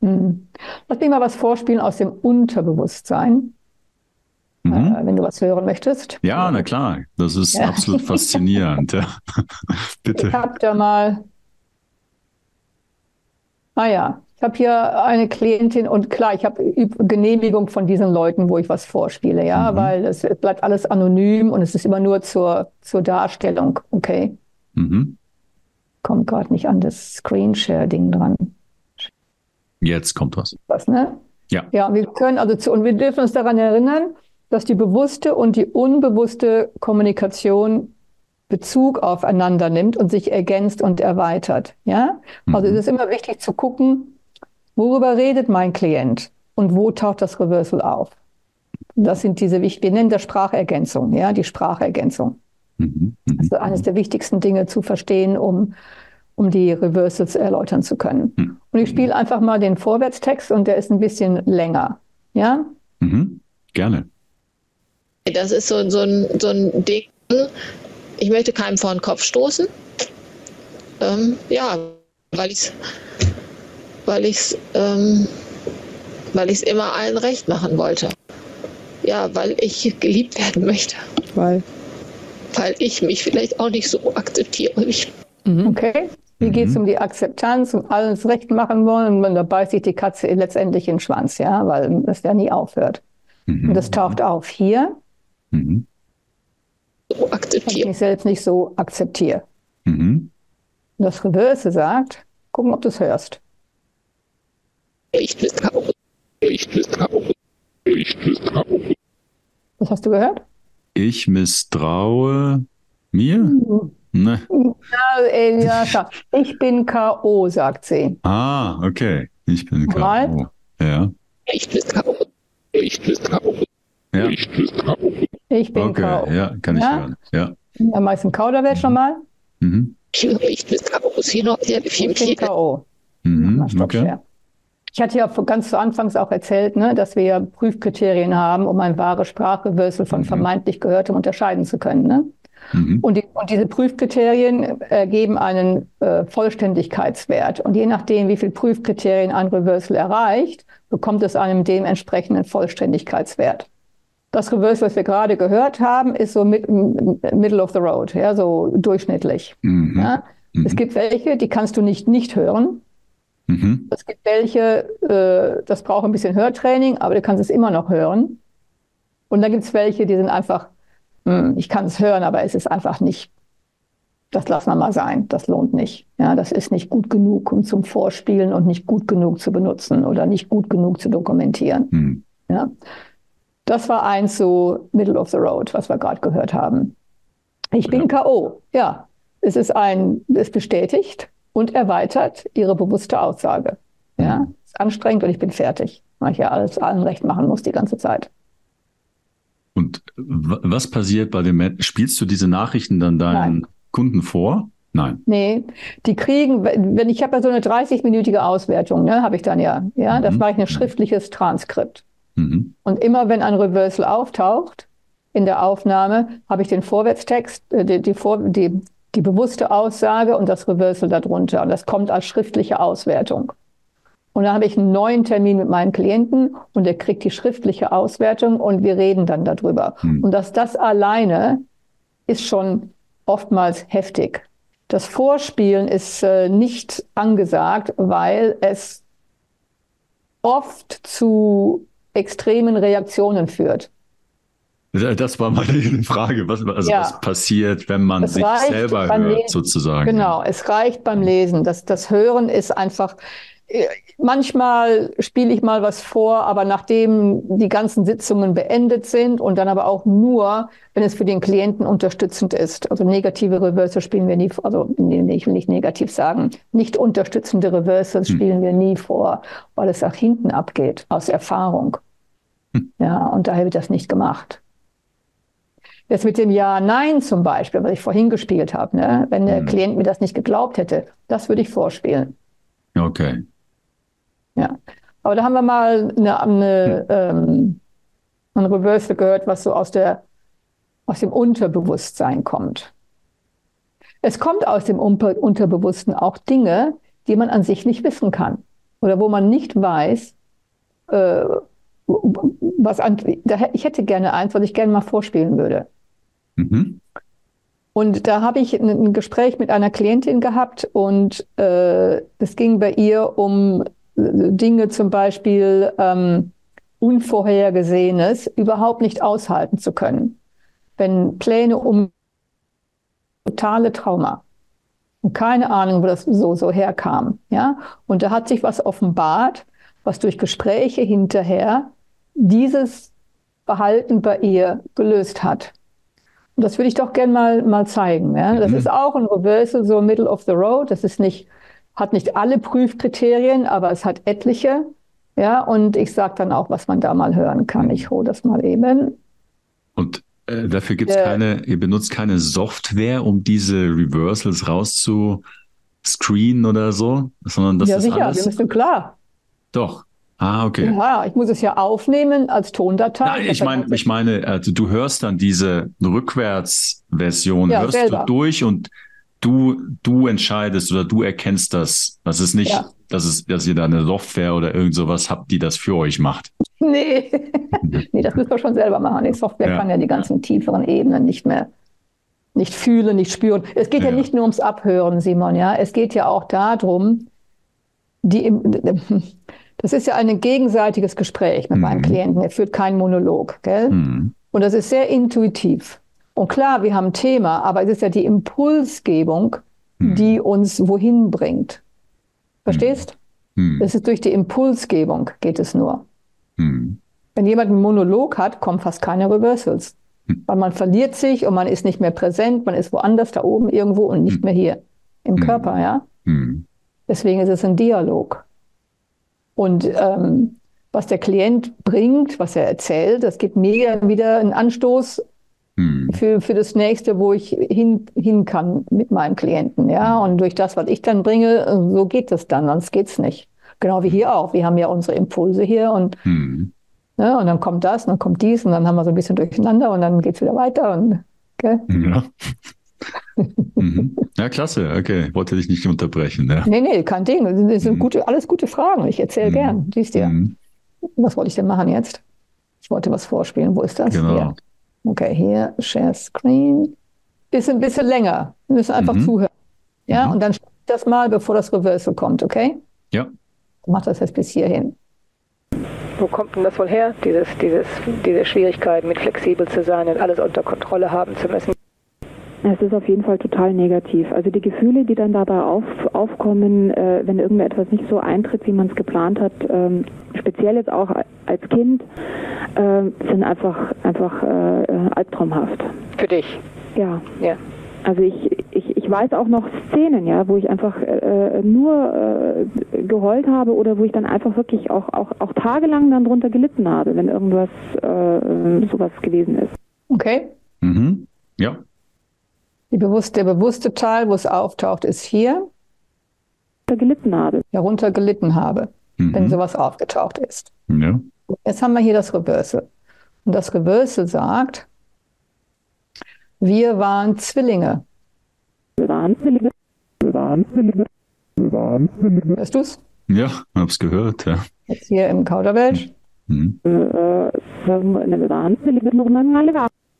S2: Hm. Lass mich mal was vorspielen aus dem Unterbewusstsein,
S1: Mhm.
S2: äh, wenn du was hören möchtest.
S1: Ja, na klar. Das ist
S2: Ja.
S1: absolut faszinierend. Ja.
S2: Ich
S1: Bitte.
S2: habe da mal. Ah ja, ich habe hier eine Klientin und klar, ich habe Genehmigung von diesen Leuten, wo ich was vorspiele, ja,
S1: Mhm.
S2: weil es bleibt alles anonym und es ist immer nur zur, zur Darstellung. Okay,
S1: Mhm.
S2: kommt gerade nicht an das Screenshare-Ding dran.
S1: Jetzt kommt was.
S2: Was, ne?
S1: Ja.
S2: Ja, wir können also zu, und wir dürfen uns daran erinnern, dass die bewusste und die unbewusste Kommunikation Bezug aufeinander nimmt und sich ergänzt und erweitert. Ja? Also
S1: Mhm.
S2: es ist immer wichtig zu gucken, worüber redet mein Klient und wo taucht das Reversal auf. Das sind diese wichtigen, wir nennen das Sprachergänzung, ja, die Sprachergänzung.
S1: Mhm. Mhm.
S2: Das ist eines der wichtigsten Dinge zu verstehen, um, um die Reversals erläutern zu können.
S1: Mhm.
S2: Und ich spiele einfach mal den Vorwärtstext und der ist ein bisschen länger. Ja?
S1: Mhm. Gerne.
S4: Das ist so, so, ein, so ein Ding. ich möchte keinem vor den Kopf stoßen. Ähm, ja, weil ich es weil ich's, ähm, weil ich's immer allen recht machen wollte. Ja, weil ich geliebt werden möchte.
S2: Weil.
S4: Weil ich mich vielleicht auch nicht so akzeptiere. Ich,
S2: Mhm. Okay. Hier
S1: Mhm.
S2: geht es um die Akzeptanz und alles recht machen wollen. Und da beißt sich die Katze letztendlich in den Schwanz, ja, weil es ja nie aufhört.
S1: Mhm.
S2: Und das taucht auf hier,
S1: Mhm.
S4: so
S2: wenn ich
S4: akzeptiere.
S2: mich selbst nicht so akzeptiere.
S1: Mhm.
S2: Das Reverse sagt, gucken, ob du es hörst.
S4: Ich K.O. Ich. Ich bin K.O.
S2: Was hast du gehört?
S1: Ich misstraue mir? Ne.
S2: Ja, äh, ja, schau. ich bin K.O., sagt sie.
S1: Ah, okay. Ich bin. K.O. Ja.
S4: Ich bin K.O. Ich bin K.O.
S1: Ja.
S4: Ich bin K.O.
S2: Ich bin
S1: Okay,
S2: K.O.
S1: ja, kann ich
S2: Ja?
S1: hören. Ja.
S2: Am meisten Kauderwelsch nochmal.
S1: Mhm.
S4: Ich bin K.O. Sie noch sehr viel
S2: Ich bin K.O.
S1: Mhm. Okay.
S2: Ich hatte ja ganz zu Anfangs auch erzählt, ne, dass wir Prüfkriterien haben, um ein wahres Sprachreversal von
S1: Mhm.
S2: vermeintlich Gehörtem unterscheiden zu können. Ne?
S1: Mhm.
S2: Und, die, und diese Prüfkriterien ergeben einen äh, Vollständigkeitswert. Und je nachdem, wie viele Prüfkriterien ein Reversal erreicht, bekommt es einen dementsprechenden Vollständigkeitswert. Das Reversal, was wir gerade gehört haben, ist so mid, middle of the road, ja, so durchschnittlich.
S1: Mhm.
S2: Ja? Es
S1: Mhm.
S2: gibt welche, die kannst du nicht nicht hören.
S1: Mhm.
S2: Es gibt welche, äh, das braucht ein bisschen Hörtraining, aber du kannst es immer noch hören. Und dann gibt es welche, die sind einfach, hm, ich kann es hören, aber es ist einfach nicht, das lassen wir mal sein, das lohnt nicht. Ja, das ist nicht gut genug um zum Vorspielen und nicht gut genug zu benutzen oder nicht gut genug zu dokumentieren.
S1: Mhm.
S2: Ja. Das war eins so Middle of the Road, was wir gerade gehört haben. Ich bin K.O. Ja, es ist ein, es bestätigt und erweitert ihre bewusste Aussage. Ja, ist anstrengend und ich bin fertig, weil ich ja alles allen recht machen muss die ganze Zeit.
S1: Und was passiert bei den Menschen? Spielst du diese Nachrichten dann deinen
S2: Nein.
S1: Kunden vor? Nein.
S2: Nee, die kriegen, wenn ich habe ja so eine 30-minütige Auswertung, ne, habe ich dann ja. Ja, das
S1: Mhm.
S2: mache ich ein schriftliches Transkript.
S1: Mhm.
S2: Und immer wenn ein Reversal auftaucht in der Aufnahme, habe ich den Vorwärtstext, äh, die, die, Vor die, die bewusste Aussage und das Reversal darunter. Und das kommt als schriftliche Auswertung. Und dann habe ich einen neuen Termin mit meinem Klienten und der kriegt die schriftliche Auswertung und wir reden dann darüber.
S1: Hm.
S2: Und dass das alleine ist schon oftmals heftig. Das Vorspielen ist äh, nicht angesagt, weil es oft zu extremen Reaktionen führt.
S1: Das war meine Frage. Was, also
S2: Ja.
S1: was passiert, wenn man
S2: Es
S1: sich selber hört,
S2: Lesen.
S1: sozusagen?
S2: Genau, es reicht beim Lesen. Das, das Hören ist einfach, äh, manchmal spiele ich mal was vor, aber nachdem die ganzen Sitzungen beendet sind und dann aber auch nur, wenn es für den Klienten unterstützend ist. Also negative Reversals spielen wir nie, also nee, nee, ich will nicht negativ sagen, nicht unterstützende Reversals
S1: Hm.
S2: spielen wir nie vor, weil es nach hinten abgeht, aus Erfahrung.
S1: Hm.
S2: Ja, und daher wird das nicht gemacht. Jetzt mit dem Ja, Nein zum Beispiel, was ich vorhin gespielt habe, ne? wenn der
S1: Hm.
S2: Klient mir das nicht geglaubt hätte, das würde ich vorspielen.
S1: Okay.
S2: Ja. Aber da haben wir mal eine, eine, ähm, ein Reversal gehört, was so aus, der, aus dem Unterbewusstsein kommt. Es kommt aus dem Unter Unterbewussten auch Dinge, die man an sich nicht wissen kann oder wo man nicht weiß, äh, was an, ich hätte gerne eins, was ich gerne mal vorspielen würde.
S1: Mhm.
S2: Und da habe ich ein, Gespräch mit einer Klientin gehabt und äh, es ging bei ihr um äh, Dinge zum Beispiel ähm, Unvorhergesehenes überhaupt nicht aushalten zu können. Wenn Pläne um totale Trauma und keine Ahnung, wo das so, so herkam. Ja? Und da hat sich was offenbart, was durch Gespräche hinterher dieses Verhalten bei ihr gelöst hat. Und das würde ich doch gerne mal, mal zeigen. Ja? Das
S1: Mhm.
S2: ist auch ein Reversal, so Middle of the Road. Das ist nicht, hat nicht alle Prüfkriterien, aber es hat etliche. Ja, und ich sage dann auch, was man da mal hören kann. Ich hole das mal eben.
S1: Und äh, dafür gibt es
S2: Ja.
S1: keine, ihr benutzt keine Software, um diese Reversals rauszuscreenen oder so, sondern das
S2: ja,
S1: ist
S2: sicher, wir
S1: alles.
S2: müssen klar.
S1: Doch. Ah, okay.
S2: Ja, ich muss es ja aufnehmen als Tondatei.
S1: Nein, ich meine, ich meine, also du hörst dann diese Rückwärtsversion,
S2: Ja,
S1: hörst
S2: selber.
S1: du durch und du, du entscheidest oder du erkennst das. Das ist nicht,
S2: Ja.
S1: dass es, dass ihr da eine Software oder irgend sowas habt, die das für euch macht.
S2: Nee. nee, das müssen wir schon selber machen. Die Software
S1: Ja.
S2: kann ja die ganzen tieferen Ebenen nicht mehr nicht fühlen, nicht spüren. Es geht ja,
S1: Ja.
S2: nicht nur ums Abhören, Simon, ja. Es geht ja auch darum, die, das ist ja ein gegenseitiges Gespräch mit meinem
S1: Mhm.
S2: Klienten. Er führt keinen Monolog, gell?
S1: Hm.
S2: Und das ist sehr intuitiv. Und klar, wir haben ein Thema, aber es ist ja die Impulsgebung,
S1: Mhm.
S2: die uns wohin bringt. Verstehst?
S1: Hm.
S2: Es ist durch die Impulsgebung geht es nur.
S1: Hm.
S2: Wenn jemand einen Monolog hat, kommen fast keine Reversals. Weil man verliert sich und man ist nicht mehr präsent, man ist woanders da oben irgendwo und nicht mehr hier im. Körper, ja. Deswegen ist es ein Dialog. Und ähm, was der Klient bringt, was er erzählt, das gibt mir wieder einen Anstoß
S1: Hm.
S2: für, für das nächste, wo ich hin, hin kann mit meinem Klienten. Ja? Und durch das, was ich dann bringe, so geht es dann, sonst geht es nicht. Genau wie hier auch. Wir haben ja unsere Impulse hier und,
S1: Hm.
S2: ne, und dann kommt das, und dann kommt dies und dann haben wir so ein bisschen durcheinander und dann geht es wieder weiter. Und, gell?
S1: Ja. Mhm. Ja, klasse. Okay, wollte dich nicht unterbrechen. Ja.
S2: Nee, nee, kein Ding. Das sind
S1: Mhm.
S2: gute, alles gute Fragen. Ich erzähle
S1: Mhm.
S2: gern. Siehst du ja.
S1: Mhm.
S2: Was wollte ich denn machen jetzt? Ich wollte was vorspielen. Wo ist das?
S1: Genau.
S2: Hier. Okay, hier, Share Screen. Ist ein bisschen länger. Wir müssen einfach
S1: Mhm.
S2: zuhören. Ja,
S1: Mhm.
S2: und dann spiel das mal, bevor das Reversal kommt, okay?
S1: Ja.
S2: Ich mach das jetzt bis hierhin. Wo kommt denn das wohl her, dieses, dieses, diese Schwierigkeit, mit flexibel zu sein und alles unter Kontrolle haben zu müssen?
S5: Es ist auf jeden Fall total negativ. Also die Gefühle, die dann dabei auf, aufkommen, äh, wenn irgendetwas nicht so eintritt, wie man es geplant hat, ähm, speziell jetzt auch als Kind, äh, sind einfach einfach äh, äh, albtraumhaft.
S2: Für dich.
S5: Ja.
S2: Ja.
S5: Also ich, ich, ich weiß auch noch Szenen, ja, wo ich einfach äh, nur äh, geheult habe oder wo ich dann einfach wirklich auch, auch, auch tagelang dann drunter gelitten habe, wenn irgendwas äh, sowas gewesen ist.
S2: Okay?
S1: Mhm. Ja.
S2: Die bewusst, der bewusste Teil, wo es auftaucht, ist hier,
S5: gelitten habe.
S2: darunter gelitten habe, wenn
S1: Mhm.
S2: sowas aufgetaucht ist.
S1: Ja.
S2: Jetzt haben wir hier das Reversal. Und das Reversal sagt, wir waren Zwillinge.
S5: Wir waren Zwillinge. Wir waren Zwillinge. Wir waren Zwillinge.
S2: Hörst du es?
S1: Ja, hab's gehört. Ja.
S2: Jetzt hier im Kauderwelsch.
S1: Mhm.
S5: Äh, äh, wir waren Zwillinge.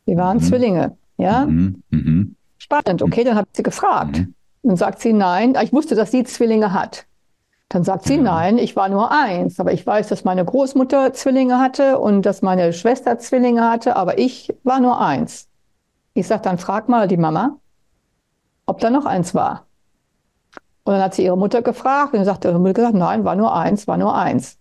S2: Wir waren
S1: Mhm.
S2: Zwillinge. Ja?
S1: Mhm. Mhm.
S2: Spannend. Okay, dann habe ich sie gefragt.
S1: Mhm.
S2: Dann sagt sie nein. Ich wusste, dass sie Zwillinge hat. Dann sagt sie
S1: Ja.
S2: nein, ich war nur eins. Aber ich weiß, dass meine Großmutter Zwillinge hatte und dass meine Schwester Zwillinge hatte, aber ich war nur eins. Ich sage, dann frag mal die Mama, ob da noch eins war. Und dann hat sie ihre Mutter gefragt und dann sagte ihre Mutter gesagt, nein, war nur eins, war nur eins.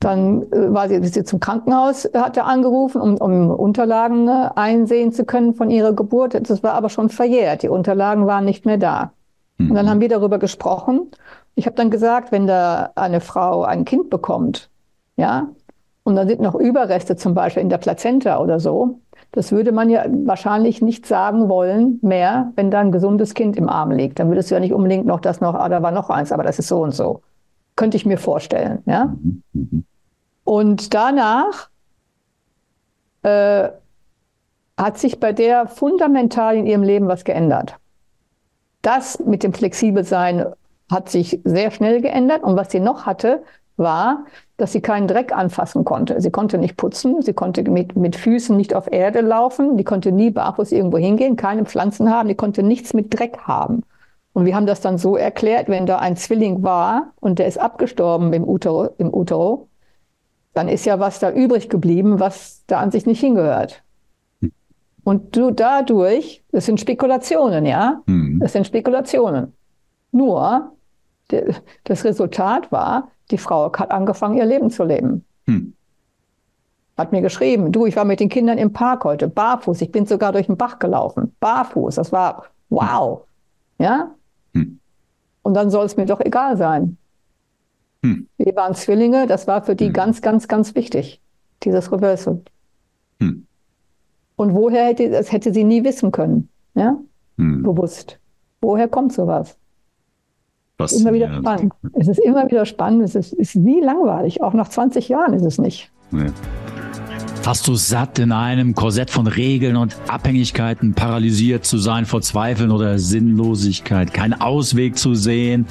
S2: Dann äh, war sie, ist sie zum Krankenhaus, äh, hat er angerufen, um, um Unterlagen äh, einsehen zu können von ihrer Geburt. Das war aber schon verjährt. Die Unterlagen waren nicht mehr da. Und dann haben wir darüber gesprochen. Ich habe dann gesagt, wenn da eine Frau ein Kind bekommt, ja, und dann sind noch Überreste zum Beispiel in der Plazenta oder so, das würde man ja wahrscheinlich nicht sagen wollen mehr, wenn da ein gesundes Kind im Arm liegt. Dann würdest du ja nicht unbedingt noch das noch, ah, da war noch eins, aber das ist so und so. Könnte ich mir vorstellen, ja.
S1: Mhm. Mhm.
S2: Und danach äh, hat sich bei der fundamental in ihrem Leben was geändert. Das mit dem Flexibelsein hat sich sehr schnell geändert. Und was sie noch hatte, war, dass sie keinen Dreck anfassen konnte. Sie konnte nicht putzen, sie konnte mit, mit Füßen nicht auf Erde laufen, die konnte nie barfuß irgendwo hingehen, keine Pflanzen haben, die konnte nichts mit Dreck haben. Und wir haben das dann so erklärt, wenn da ein Zwilling war und der ist abgestorben im Utero, im Utero dann ist ja was da übrig geblieben, was da an sich nicht hingehört. Und du dadurch, das sind Spekulationen, ja,
S1: Mhm.
S2: das sind Spekulationen. Nur, de- das Resultat war, die Frau hat angefangen, ihr Leben zu leben.
S1: Mhm.
S2: Hat mir geschrieben, du, ich war mit den Kindern im Park heute, barfuß, ich bin sogar durch den Bach gelaufen, barfuß, das war wow, ja.
S1: Hm.
S2: Und dann soll es mir doch egal sein.
S1: Hm.
S2: Wir waren Zwillinge, das war für die
S1: Hm.
S2: ganz, ganz, ganz wichtig, dieses Reversal.
S1: Hm.
S2: Und woher hätte, das hätte sie nie wissen können, ja,
S1: Mhm.
S2: bewusst. Woher kommt sowas? Immer wieder spannend. Es ist immer wieder spannend. Es ist, ist wie langweilig. Auch nach 20 Jahren ist es nicht.
S1: Ja. Hast du satt, in einem Korsett von Regeln und Abhängigkeiten paralysiert zu sein vor Zweifeln oder Sinnlosigkeit, keinen Ausweg zu sehen,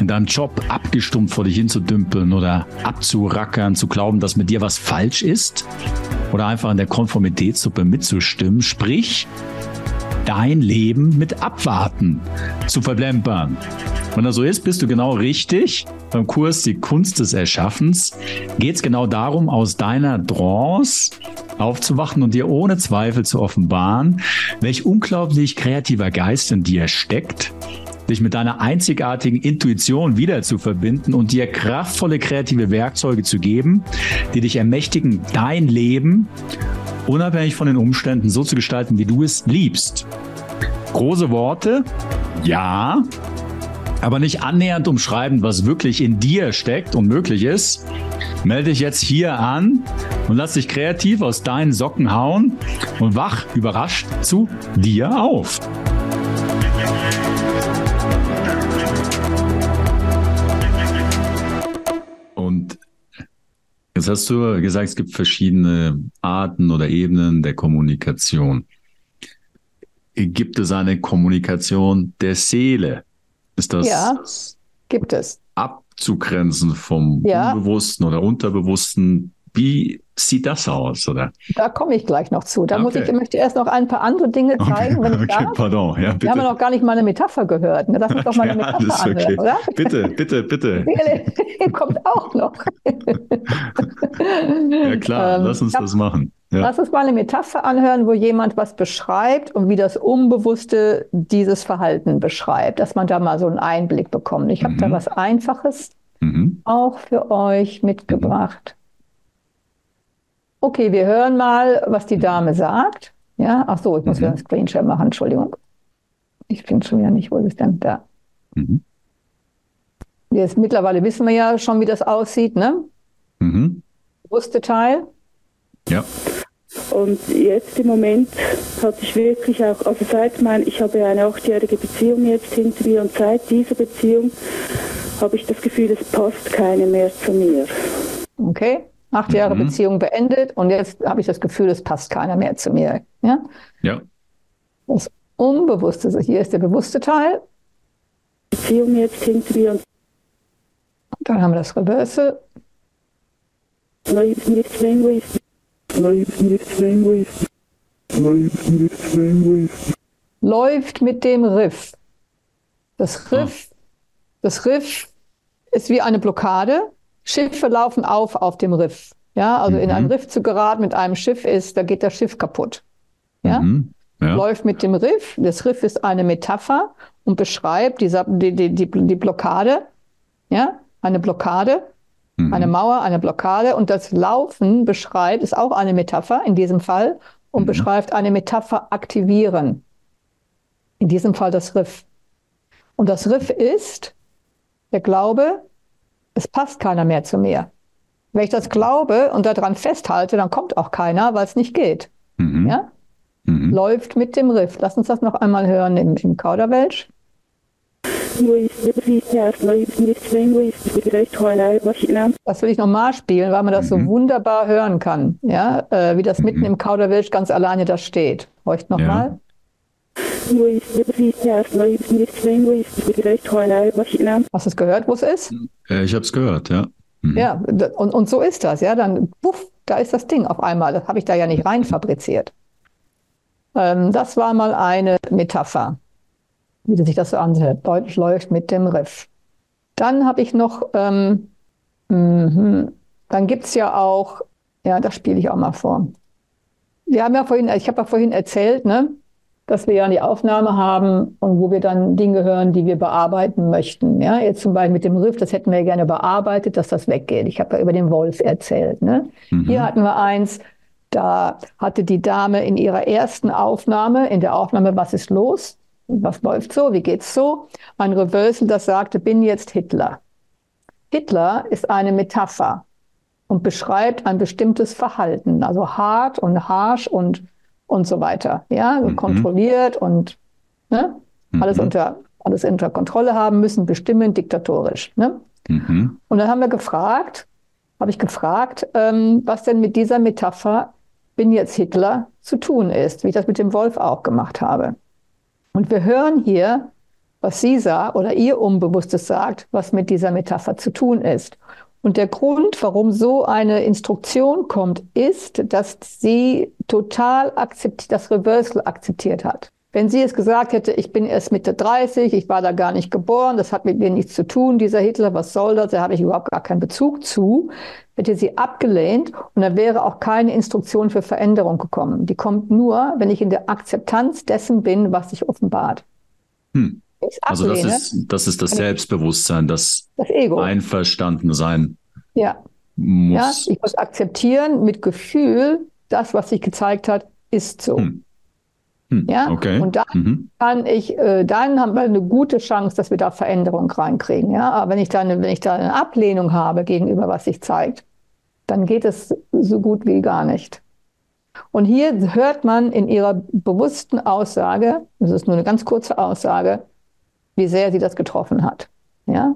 S1: in deinem Job abgestumpft vor dich hinzudümpeln oder abzurackern, zu glauben, dass mit dir was falsch ist oder einfach in der Konformitätssuppe mitzustimmen, sprich dein Leben mit Abwarten zu verblempern. Wenn das so ist, bist du genau richtig. Beim Kurs Die Kunst des Erschaffens geht es genau darum, aus deiner Trance aufzuwachen und dir ohne Zweifel zu offenbaren, welch unglaublich kreativer Geist in dir steckt, dich mit deiner einzigartigen Intuition wieder zu verbinden und dir kraftvolle kreative Werkzeuge zu geben, die dich ermächtigen, dein Leben unabhängig von den Umständen so zu gestalten, wie du es liebst. Große Worte, ja, aber nicht annähernd umschreiben, was wirklich in dir steckt und möglich ist, melde dich jetzt hier an und lass dich kreativ aus deinen Socken hauen und wach überrascht zu dir auf. Und jetzt hast du gesagt, es gibt verschiedene Arten oder Ebenen der Kommunikation. Gibt es eine Kommunikation der Seele? Ist das
S2: ja, gibt es.
S1: abzugrenzen vom
S2: Ja.
S1: Unbewussten oder Unterbewussten? Wie sieht das aus, oder?
S2: Da komme ich gleich noch zu. Da muss
S1: Okay.
S2: ich, ich möchte erst noch ein paar andere Dinge zeigen, wenn ich
S1: okay,
S2: darf.
S1: pardon. Ja,
S2: Wir haben
S1: bitte.
S2: ja noch gar nicht mal eine Metapher gehört. Ne? Lass uns doch mal eine
S1: Ja,
S2: Metapher
S1: okay.
S2: anhören, oder?
S1: Bitte, bitte, bitte.
S2: Kommt auch noch.
S1: Ja klar,
S2: Ähm,
S1: lass uns das machen. Ja.
S2: Lass uns mal eine Metapher anhören, wo jemand was beschreibt und wie das Unbewusste dieses Verhalten beschreibt, dass man da mal so einen Einblick bekommt. Ich habe da
S1: Mhm.
S2: was Einfaches
S1: Mhm.
S2: auch für euch mitgebracht. Okay, wir hören mal, was die Dame sagt. Ja, ach so, ich muss
S1: Mhm.
S2: wieder einen Screenshot machen, Entschuldigung. Ich finde schon wieder nicht, wo ist es denn da?
S1: Mhm.
S2: Jetzt, mittlerweile wissen wir ja schon, wie das aussieht, ne?
S1: Mhm.
S2: Bewusste Teil.
S1: Ja.
S5: Und jetzt im Moment hat sich wirklich auch, also seit mein, ich habe eine achtjährige Beziehung jetzt hinter mir und seit dieser Beziehung habe ich das Gefühl, es passt keine mehr zu mir.
S2: Okay, acht Jahre
S1: Mhm.
S2: Beziehung beendet und jetzt habe ich das Gefühl, es passt keiner mehr zu mir. Ja?
S1: Ja.
S2: Das Unbewusste, also hier ist der bewusste Teil,
S5: Beziehung jetzt hinter mir und
S2: dann haben wir das Reversal,
S5: läuft nicht länger ist. Läuft nicht länger ist. Läuft nicht länger ist.
S2: läuft mit dem Riff. Das Riff, das Riff ist wie eine Blockade. Schiffe laufen auf auf dem Riff. Ja, also in
S1: Mhm.
S2: ein Riff zu geraten mit einem Schiff ist, da geht das Schiff kaputt. Ja?
S1: Mhm. ja.
S2: läuft mit dem Riff. Das Riff ist eine Metapher und beschreibt die, die, die, die Blockade, ja, eine Blockade,
S1: Mhm.
S2: eine Mauer, eine Blockade. Und das Laufen beschreibt, ist auch eine Metapher in diesem Fall und
S1: Mhm.
S2: beschreibt eine Metapher aktivieren. In diesem Fall das Riff. Und das Riff ist der Glaube, es passt keiner mehr zu mir. Wenn ich das glaube und daran festhalte, dann kommt auch keiner, weil es nicht geht.
S1: Mhm.
S2: Ja?
S1: Mhm.
S2: läuft mit dem Riff. Lass uns das noch einmal hören im, im Kauderwelsch. Das will ich nochmal spielen, weil man das so
S1: Mhm.
S2: wunderbar hören kann. Ja, äh, wie das mitten
S1: Mhm.
S2: im Kauderwelsch ganz alleine da steht. Horcht nochmal.
S5: Nahm.
S2: Hast du es gehört, wo es ist?
S1: Äh, ich habe es gehört, ja. Mhm.
S2: Ja, und, und so ist das. Ja, dann, puff, da ist das Ding auf einmal. Das habe ich da ja nicht rein fabriziert. Ähm, das war mal eine Metapher, wie sich das so anhört. Deutsch läuft mit dem Riff. Dann habe ich noch, ähm, mhm, dann gibt es ja auch, ja, das spiele ich auch mal vor. Wir haben ja vorhin, ich habe ja vorhin erzählt, ne, dass wir ja die Aufnahme haben und wo wir dann Dinge hören, die wir bearbeiten möchten. Ja, jetzt zum Beispiel mit dem Riff, das hätten wir gerne bearbeitet, dass das weggeht. Ich habe ja über den Wolf erzählt. Ne?
S1: Mhm.
S2: Hier hatten wir eins, da hatte die Dame in ihrer ersten Aufnahme, in der Aufnahme, was ist los? Was läuft so? Wie geht's so? Ein Reversal, das sagte, bin jetzt Hitler. Hitler ist eine Metapher und beschreibt ein bestimmtes Verhalten, also hart und harsh und, und so weiter. Ja,
S1: Mhm.
S2: kontrolliert und ne? alles
S1: Mhm.
S2: unter alles unter Kontrolle haben müssen, bestimmen, diktatorisch. Ne?
S1: Mhm.
S2: Und dann haben wir gefragt, habe ich gefragt, ähm, was denn mit dieser Metapher bin jetzt Hitler zu tun ist, wie ich das mit dem Wolf auch gemacht habe. Und wir hören hier, was sie sagt oder ihr Unbewusstes sagt, was mit dieser Metapher zu tun ist. Und der Grund, warum so eine Instruktion kommt, ist, dass sie total akzeptiert, das Reversal akzeptiert hat. Wenn sie es gesagt hätte, ich bin erst Mitte 30, ich war da gar nicht geboren, das hat mit mir nichts zu tun, dieser Hitler, was soll das, da habe ich überhaupt gar keinen Bezug zu, hätte sie abgelehnt und da wäre auch keine Instruktion für Veränderung gekommen. Die kommt nur, wenn ich in der Akzeptanz dessen bin, was sich offenbart.
S1: Hm. Also das ist, das ist das Selbstbewusstsein, das
S2: das Ego.
S1: Einverstandensein
S2: Ja.
S1: muss.
S2: Ja, ich muss akzeptieren mit Gefühl, das, was sich gezeigt hat, ist so.
S1: Hm. Hm,
S2: Ja,
S1: okay.
S2: und dann
S1: mhm.
S2: kann ich, äh, dann haben wir eine gute Chance, dass wir da Veränderung reinkriegen. Ja, aber wenn ich da eine, wenn ich da eine Ablehnung habe gegenüber was sich zeigt, dann geht es so gut wie gar nicht. Und hier hört man in ihrer bewussten Aussage, das ist nur eine ganz kurze Aussage, wie sehr sie das getroffen hat. Ja.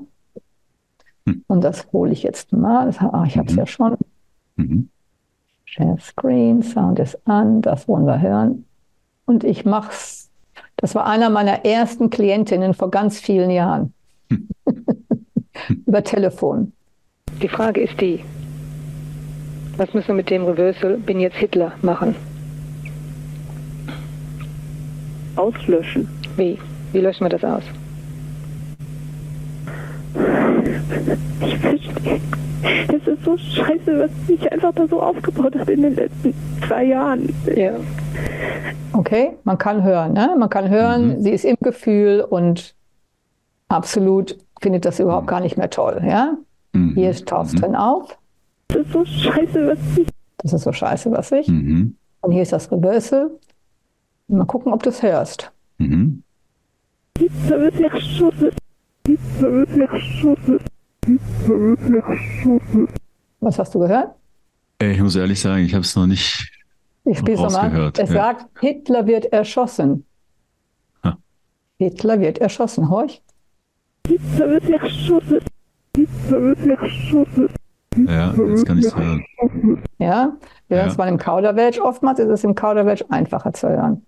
S1: Hm.
S2: Und das hole ich jetzt mal. Das, ah, ich habe es
S1: Mhm.
S2: ja schon.
S1: Mhm.
S2: Share Screen, Sound ist an, das wollen wir hören. Und ich mach's. Das war einer meiner ersten Klientinnen vor ganz vielen Jahren. Über Telefon.
S6: Die Frage ist die, was müssen wir mit dem Reversal bin jetzt Hitler machen?
S5: Auslöschen.
S6: Wie? Wie löschen wir das aus?
S5: Ich verstehe. Es ist so scheiße, was sich einfach da so aufgebaut hat in den letzten zwei Jahren.
S6: Ja.
S2: Okay, man kann hören. Ne? Man kann hören,
S1: Mhm.
S2: sie ist im Gefühl und absolut findet das überhaupt gar nicht mehr toll. Ja?
S1: Mhm.
S2: Hier taucht
S1: Mhm.
S2: drin auf.
S5: Es ist so scheiße, was sich
S2: Das ist so scheiße, was ich.
S1: Mhm.
S2: Und hier ist das Reversal. Mal gucken, ob du es hörst.
S1: Mhm.
S2: Was hast du gehört?
S1: Äh, Ich muss ehrlich sagen, ich habe es noch nicht.
S2: Ich spiele es nochmal. Es
S1: ja.
S2: sagt, Hitler wird erschossen.
S1: Ha.
S2: Hitler wird erschossen. Horch.
S5: Da wird ja schon. Da wird ja schon.
S1: Ja, jetzt kann ich es hören.
S2: Ja, wir hören
S1: Ja.
S2: es mal im Kauderwelsch. Oftmals ist es im Kauderwelsch einfacher zu hören.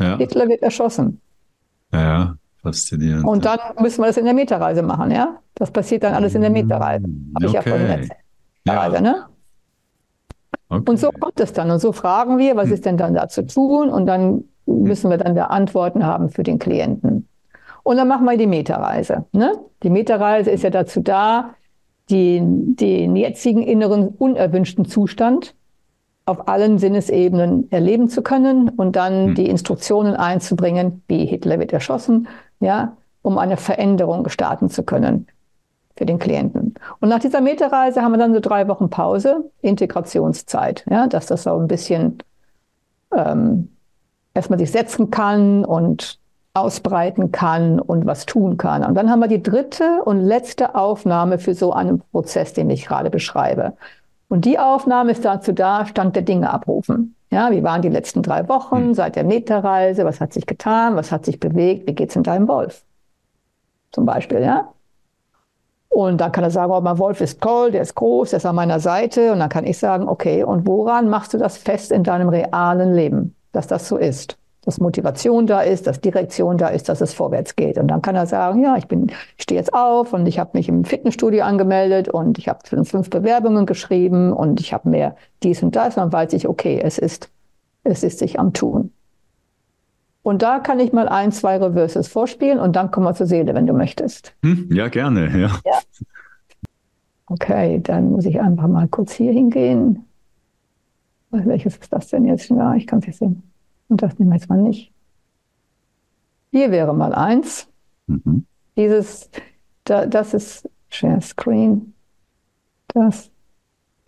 S5: Ja
S2: Hitler wird erschossen.
S1: ja, faszinierend.
S2: Und dann müssen wir das in der Metareise machen, ja? Das passiert dann alles in der Metareise. Habe ich ja vorhin
S1: Okay.
S2: erzählt.
S1: Ja,
S2: ne?
S1: okay.
S2: Und so kommt es dann. Und so fragen wir, was
S1: Hm.
S2: ist denn dann da zu tun? Und dann müssen wir dann da Antworten haben für den Klienten. Und dann machen wir die Metareise. Ne? Die Metareise ist ja dazu da, die, den jetzigen inneren unerwünschten Zustand auf allen Sinnesebenen erleben zu können und dann
S1: Hm.
S2: die Instruktionen einzubringen, wie Hitler wird erschossen, ja, um eine Veränderung starten zu können für den Klienten. Und nach dieser Metareise haben wir dann so drei Wochen Pause, Integrationszeit, ja, dass das so ein bisschen ähm, erstmal sich setzen kann und ausbreiten kann und was tun kann. Und dann haben wir die dritte und letzte Aufnahme für so einen Prozess, den ich gerade beschreibe. Und die Aufnahme ist dazu da, Stand der Dinge abrufen. Ja, wie waren die letzten drei Wochen seit der Metareise? Was hat sich getan? Was hat sich bewegt? Wie geht's in deinem Wolf? Zum Beispiel, ja? Und dann kann er sagen, oh, mein Wolf ist toll, der ist groß, der ist an meiner Seite. Und dann kann ich sagen, okay, und woran machst du das fest in deinem realen Leben, dass das so ist? Dass Motivation da ist, dass Direktion da ist, dass es vorwärts geht. Und dann kann er sagen, ja, ich bin, ich stehe jetzt auf und ich habe mich im Fitnessstudio angemeldet und ich habe fünf Bewerbungen geschrieben und ich habe mehr dies und das. Und dann weiß ich, okay, es ist, es ist sich am Tun. Und da kann ich mal ein, zwei Reverses vorspielen und dann kommen wir zur Seele, wenn du möchtest.
S1: Hm, ja, gerne. Ja.
S2: Okay, dann muss ich einfach mal kurz hier hingehen. Welches ist das denn jetzt? Ja, ich kann es nicht sehen. Und das nehmen wir jetzt mal nicht. Hier wäre mal eins.
S1: Mhm.
S2: Dieses, da, das ist Share Screen. Das,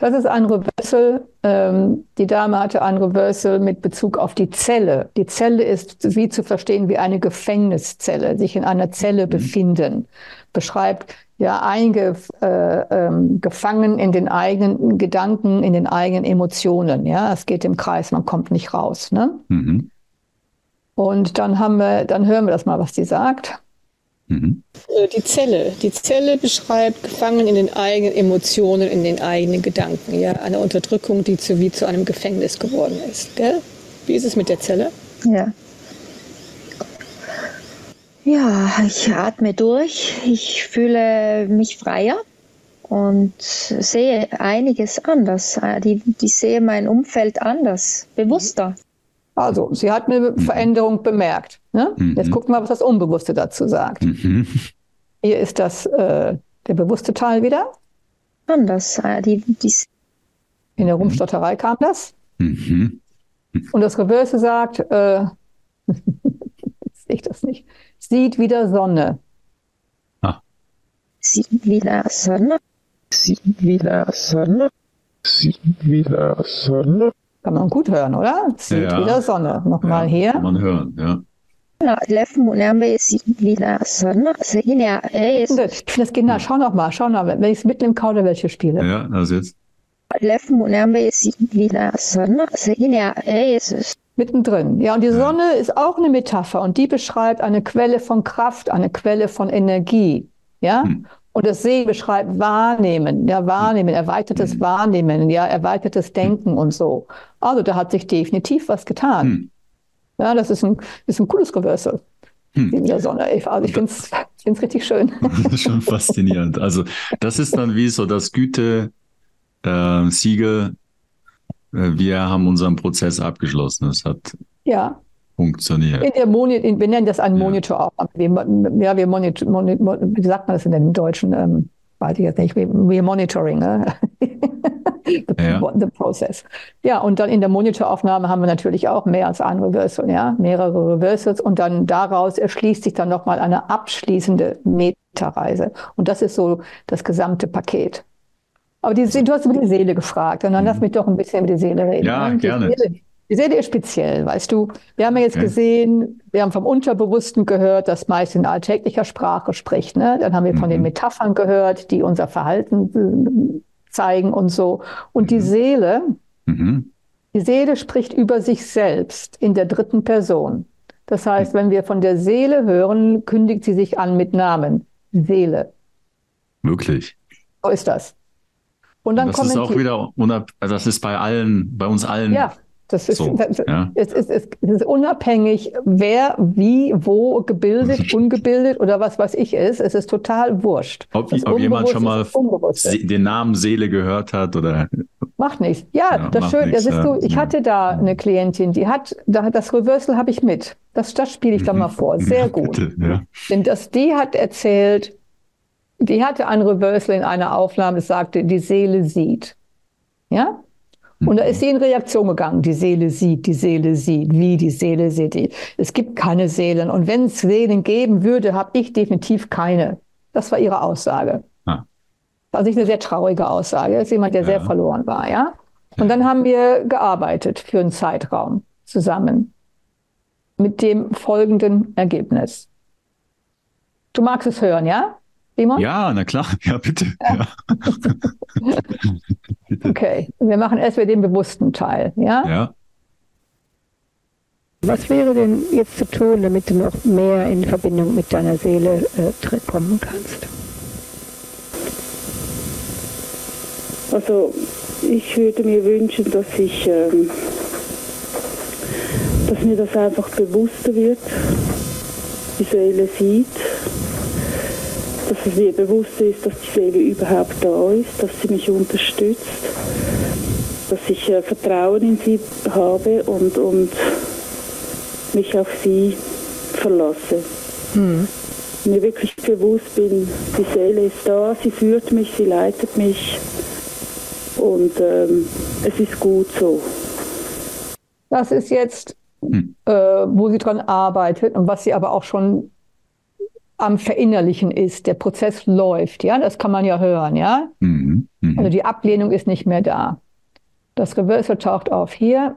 S2: das ist ein Reversal. Ähm, die Dame hatte ein Reversal mit Bezug auf die Zelle. Die Zelle ist wie zu verstehen wie eine Gefängniszelle, sich in einer Zelle befinden. Beschreibt ja einge, äh, ähm, gefangen in den eigenen Gedanken, in den eigenen Emotionen. Ja, es geht im Kreis, man kommt nicht raus. Ne?
S1: Mhm.
S2: Und dann haben wir, dann hören wir das mal, was die sagt.
S6: Mhm. Äh, die Zelle. Die Zelle beschreibt gefangen in den eigenen Emotionen, in den eigenen Gedanken. Ja, eine Unterdrückung, die zu, wie zu einem Gefängnis geworden ist. Gell? Wie ist es mit der Zelle?
S7: Ja. Ja, ich atme durch. Ich fühle mich freier und sehe einiges anders. Die, ich sehe mein Umfeld anders, bewusster.
S2: Also, sie hat eine Veränderung bemerkt. Ne? Mhm. Jetzt gucken wir, was das Unbewusste dazu sagt. Mhm. Hier ist das äh, der bewusste Teil wieder.
S7: Anders. Äh, die, die
S2: In der Rumstotterei kam das. Mhm. Und das Reverse sagt, äh, sehe ich das nicht, sieht wieder Sonne.
S7: Ah. Sieht wieder Sonne. Sieht wieder Sonne. Sieht wieder Sonne.
S2: Kann man gut hören, oder? Sieht ja. wieder Sonne. Nochmal ja, hier.
S1: Kann man hören, ja.
S7: Ich finde
S2: das genial. Schau noch mal, schau noch mal, wenn ich es mitten im Kauderwelsch spiele.
S1: Ja, also jetzt.
S2: Mittendrin. Ja, und die Sonne ist auch eine Metapher und die beschreibt eine Quelle von Kraft, eine Quelle von Energie. Ja? Hm. Und das See beschreibt Wahrnehmen, ja, Wahrnehmen, erweitertes hm. Wahrnehmen, ja, erweitertes hm. Denken und so. Also da hat sich definitiv was getan. Hm. Ja, das ist ein, ist ein cooles Reversal. Hm. In der Sonne. Also ich finde es richtig schön.
S1: Das ist schon faszinierend. Also das ist dann wie so das Güte äh, Siegel. Äh, wir haben unseren Prozess abgeschlossen. Es hat
S2: ja
S1: funktioniert.
S2: In der Moni wir nennen das einen Monitor auch. Wir, ja, wir monitor, monitor, wie sagt man das in den Deutschen? Ähm, weiß ich jetzt nicht. Wir, wir monitoring ne? the, ja. the, process. Ja, und dann in der Monitoraufnahme haben wir natürlich auch mehr als ein Reversal, ja, mehrere Reversals und dann daraus erschließt sich dann nochmal eine abschließende Metareise. Und das ist so das gesamte Paket. Aber die, du hast über die Seele gefragt und dann mhm. lass mich doch ein bisschen über die Seele reden.
S1: Ja, ne? gerne.
S2: Seele, die Seele ist speziell, weißt du. Wir haben ja jetzt okay. gesehen, wir haben vom Unterbewussten gehört, das meist in alltäglicher Sprache spricht. Ne? Dann haben wir von mhm. den Metaphern gehört, die unser Verhalten äh, zeigen und so. Und mhm. die Seele, mhm. die Seele spricht über sich selbst in der dritten Person. Das heißt, wenn wir von der Seele hören, kündigt sie sich an mit Namen. Seele.
S1: Möglich.
S2: So ist das. Und dann
S1: das ist auch wieder, also das ist bei allen, bei uns allen
S2: ja. Das ist, so, das, ja. es, ist, es, ist unabhängig, wer, wie, wo gebildet, ungebildet oder was weiß ich ist. Es ist total wurscht.
S1: Ob, ob jemand schon mal den Namen Seele gehört hat oder.
S2: Macht nichts. Ja, ja das schön. Das ist so, ich hatte da eine Klientin, die hat, da, das Reversal habe ich mit. Das, das spiele ich da mal vor. Sehr gut. Bitte, ja. Denn das, die hat erzählt, die hatte ein Reversal in einer Aufnahme, das sagte, die Seele sieht. Ja? Und da ist sie in Reaktion gegangen. Die Seele sieht, die Seele sieht, wie die Seele sieht. Es gibt keine Seelen. Und wenn es Seelen geben würde, habe ich definitiv keine. Das war ihre Aussage. Ah. Das ist eine sehr traurige Aussage. Das ist jemand, der ja. sehr verloren war, ja. Und dann haben wir gearbeitet für einen Zeitraum zusammen. Mit dem folgenden Ergebnis. Du magst es hören, ja?
S1: Simon? Ja, na klar. Ja, bitte. Ja.
S2: bitte. Okay, wir machen erst wieder den bewussten Teil. Ja?
S1: ja.
S6: Was wäre denn jetzt zu tun, damit du noch mehr in Verbindung mit deiner Seele äh, kommen kannst?
S5: Also ich würde mir wünschen, dass ich, ähm, dass mir das einfach bewusster wird, die Seele sieht dass es mir bewusst ist, dass die Seele überhaupt da ist, dass sie mich unterstützt, dass ich äh, Vertrauen in sie habe und, und mich auf sie verlasse. Hm. Mir wirklich bewusst bin, die Seele ist da, sie führt mich, sie leitet mich und ähm, es ist gut so.
S2: Das ist jetzt, hm. äh, wo sie dran arbeitet und was sie aber auch schon am Verinnerlichen ist. Der Prozess läuft, ja, das kann man ja hören, ja. Mhm. Mhm. Also die Ablehnung ist nicht mehr da. Das Reversal taucht auf hier.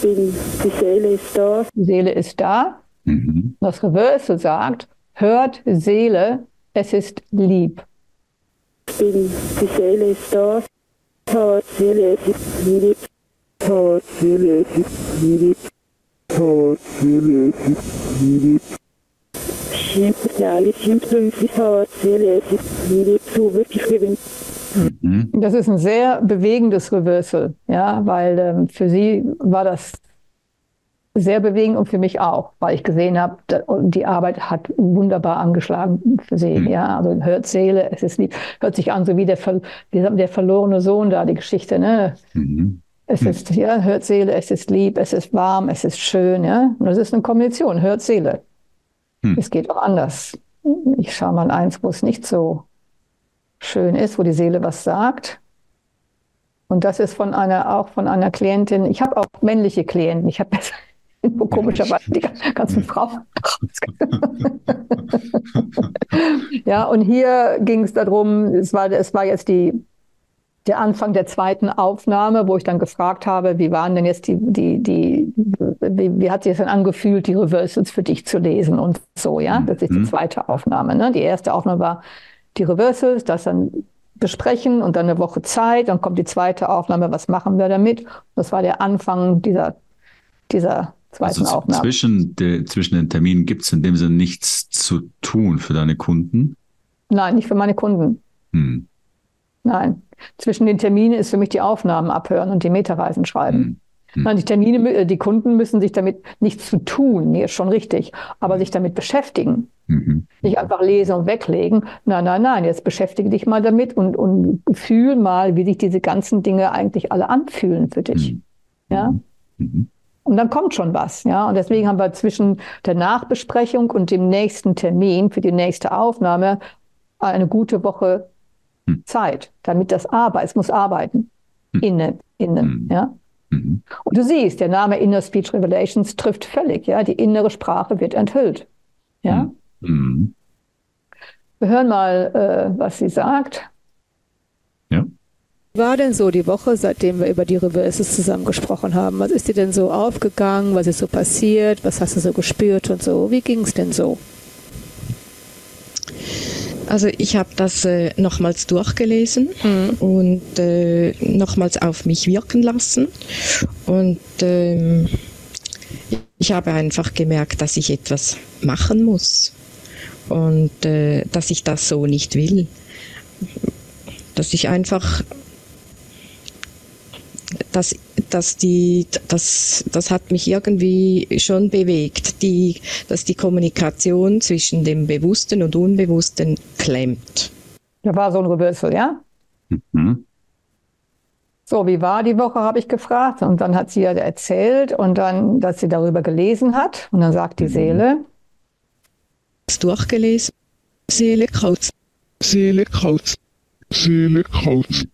S5: Bin, die Seele ist da.
S2: Die Seele ist da. Mhm. Das Reversal sagt, hört Seele, es ist lieb.
S5: Bin, die Seele ist da. Hört Seele, es ist lieb. Hört Seele, es ist lieb.
S1: Mhm.
S2: Das ist ein sehr bewegendes Reversal, ja, weil ähm, für sie war das sehr bewegend und für mich auch, weil ich gesehen habe, die Arbeit hat wunderbar angeschlagen für sie.
S1: Mhm.
S2: Ja, also hört Seele, es ist lieb, hört sich an so wie der, der verlorene Sohn da, die Geschichte, ne?
S1: Mhm.
S2: Es
S1: Hm.
S2: ist, ja, hört Seele, es ist lieb, es ist warm, es ist schön, ja. Und das ist eine Kombination, hört Seele.
S1: Hm.
S2: Es geht auch anders. Ich schaue mal eins, wo es nicht so schön ist, wo die Seele was sagt. Und das ist von einer, auch von einer Klientin. Ich habe auch männliche Klienten. Ich habe jetzt komischerweise die ganzen Frauen. ja, und hier ging es darum, es war, es war jetzt die, der Anfang der zweiten Aufnahme, wo ich dann gefragt habe, wie waren denn jetzt die, die, die, wie, wie hat sich das denn angefühlt, die Reversals für dich zu lesen und so, ja? Das ist die
S1: Mhm.
S2: zweite Aufnahme. Ne? Die erste Aufnahme war die Reversals, das dann besprechen und dann eine Woche Zeit, dann kommt die zweite Aufnahme, was machen wir damit? Das war der Anfang dieser, dieser zweiten
S1: Also
S2: Aufnahme.
S1: zwischen, der, zwischen den Terminen gibt es in dem Sinne nichts zu tun für deine Kunden.
S2: Nein, nicht für meine Kunden.
S1: Hm.
S2: Nein. Zwischen den Terminen ist für mich die Aufnahmen abhören und die Metareisen schreiben.
S1: Hm. Hm.
S2: Nein, die Termine, äh, die Kunden müssen sich damit nichts zu tun, nee, ist schon richtig, aber sich damit beschäftigen.
S1: Mhm.
S2: Nicht einfach lesen und weglegen. Nein, nein, nein, jetzt beschäftige dich mal damit und, und fühl mal, wie sich diese ganzen Dinge eigentlich alle anfühlen für dich.
S1: Mhm.
S2: Ja?
S1: Mhm.
S2: Und dann kommt schon was, ja. Und deswegen haben wir zwischen der Nachbesprechung und dem nächsten Termin für die nächste Aufnahme eine gute Woche
S1: Hm.
S2: Zeit, damit das arbeitet. Es muss arbeiten.
S1: Hm.
S2: Innen, innen,
S1: Hm.
S2: ja.
S1: Mhm.
S2: Und du siehst, der Name Inner Speech Revelations trifft völlig, ja. Die innere Sprache wird enthüllt, ja.
S1: Hm. Mhm.
S2: Wir hören mal, äh, was sie sagt.
S1: Ja.
S6: Wie war denn so die Woche, seitdem wir über die Reverses zusammen gesprochen haben? Was ist dir denn so aufgegangen? Was ist so passiert? Was hast du so gespürt und so? Wie ging es denn so?
S8: Also ich habe das äh, nochmals durchgelesen und äh, nochmals auf mich wirken lassen. Und ähm, ich habe einfach gemerkt, dass ich etwas machen muss und äh, dass ich das so nicht will. Dass ich einfach, dass, dass die, das, das hat mich irgendwie schon bewegt, die, dass die Kommunikation zwischen dem Bewussten und Unbewussten klemmt.
S2: Da war so ein Reversal, ja?
S1: Mhm.
S2: So, wie war die Woche, habe ich gefragt. Und dann hat sie ja erzählt und dann, dass sie darüber gelesen hat. Und dann sagt die Seele,
S8: Das durchgelesen, Seele kaut,
S9: Seele kaut. Seele kaut.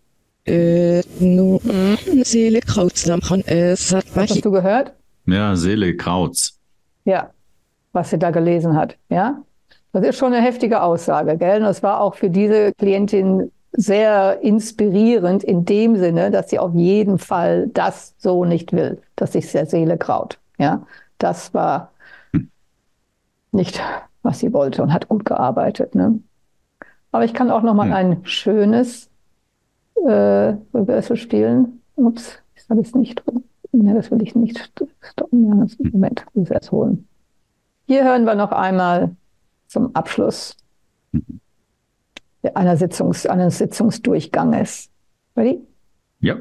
S8: Äh, nu, mm, Seele kaut, dann kann es hat
S2: was hast du gehört?
S1: Ja, Seele Krautz.
S2: Ja, was sie da gelesen hat. Ja, das ist schon eine heftige Aussage, gell? Und das war auch für diese Klientin sehr inspirierend in dem Sinne, dass sie auf jeden Fall das so nicht will, dass sich der Seele kraut. Ja, das war nicht, was sie wollte und hat gut gearbeitet. Ne? Aber ich kann auch noch mal
S1: Hm.
S2: ein schönes äh, Reversal spielen. Ups, das habe ich nicht drin. Ja, das will ich nicht stoppen. Ja, Moment, ich muss erst holen. Hier hören wir noch einmal zum Abschluss einer Sitzungs, eines Sitzungsdurchganges. Ready?
S1: Ja.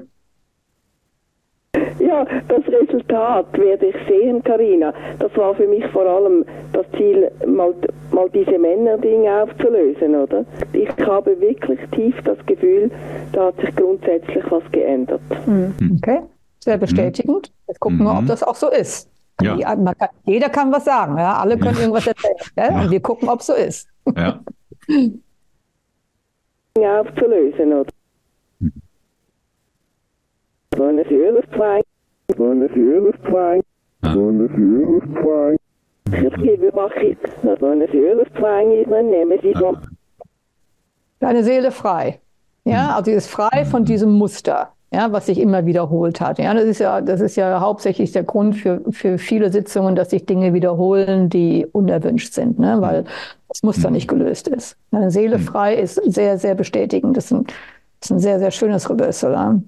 S10: Ja, das Resultat werde ich sehen, Karina. Das war für mich vor allem das Ziel, mal, mal diese Männerdinge aufzulösen, oder? Ich habe wirklich tief das Gefühl, da hat sich grundsätzlich was geändert.
S2: Okay, sehr bestätigend. Jetzt gucken wir, ob
S1: Mhm.
S2: das auch so ist.
S1: Ja.
S2: Die- man kann, jeder kann was sagen, ja? alle können
S1: Ja.
S2: irgendwas erzählen.
S1: Ja.
S2: Und wir gucken, ob es so ist.
S1: Ja.
S10: Dinge aufzulösen, oder?
S1: Ah.
S10: Gebe, ich, ist, Sie es
S2: Deine Seele frei. Ja, also sie ist frei von diesem Muster, ja, was sich immer wiederholt hat. Ja, das ist ja, das ist ja hauptsächlich der Grund für, für viele Sitzungen, dass sich Dinge wiederholen, die unerwünscht sind, ne, weil das Muster nicht gelöst ist. Deine Seele frei ist sehr, sehr bestätigend. Das ist ein, das ist ein sehr, sehr schönes Reversal. Ja.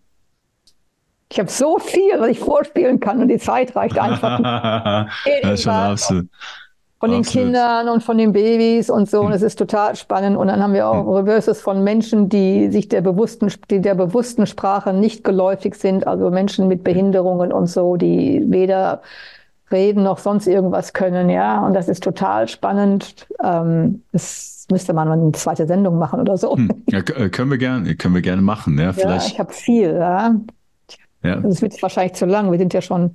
S2: Ich habe so viel, was ich vorspielen kann und die Zeit reicht einfach.
S1: das ist schon absolut.
S2: Von den
S1: Absolut.
S2: Kindern und von den Babys und so. Und es ist total spannend. Und dann haben wir auch Reverses von Menschen, die sich der bewussten, die der bewussten Sprache nicht geläufig sind. Also Menschen mit Behinderungen und so, die weder reden noch sonst irgendwas können. Ja, und das ist total spannend. Ähm, das müsste man eine zweite Sendung machen oder so.
S1: Hm. Ja, äh, können wir gerne, können wir gerne machen. Ja,
S2: Ja,
S1: vielleicht.
S2: ich habe viel. Ja,
S1: Ja,
S2: das wird wahrscheinlich zu lang. Wir sind ja schon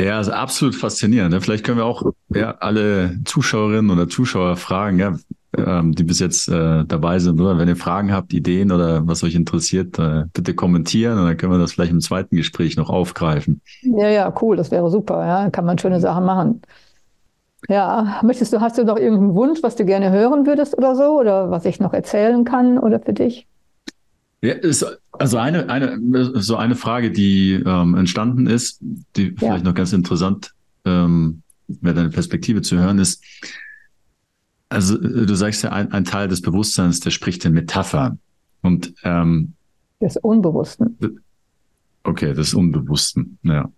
S1: ja, also absolut faszinierend. Ne? Vielleicht können wir auch ja, alle Zuschauerinnen oder Zuschauer fragen, ja, ähm, die bis jetzt äh, dabei sind, oder wenn ihr Fragen habt, Ideen oder was euch interessiert, äh, bitte kommentieren und dann können wir das vielleicht im zweiten Gespräch noch aufgreifen.
S2: Ja, ja, cool, das wäre super, ja. Kann man schöne Sachen machen. Ja, möchtest du, hast du noch irgendeinen Wunsch, was du gerne hören würdest oder so? Oder was ich noch erzählen kann oder für dich?
S1: Ja, ist, also eine, eine, so eine Frage, die ähm, entstanden ist, die vielleicht noch ganz interessant ähm, wäre deine Perspektive zu hören, ist, also du sagst ja, ein, ein Teil des Bewusstseins, der spricht in Metaphern. Und ähm,
S2: Des Unbewussten.
S1: okay, des Unbewussten, ja.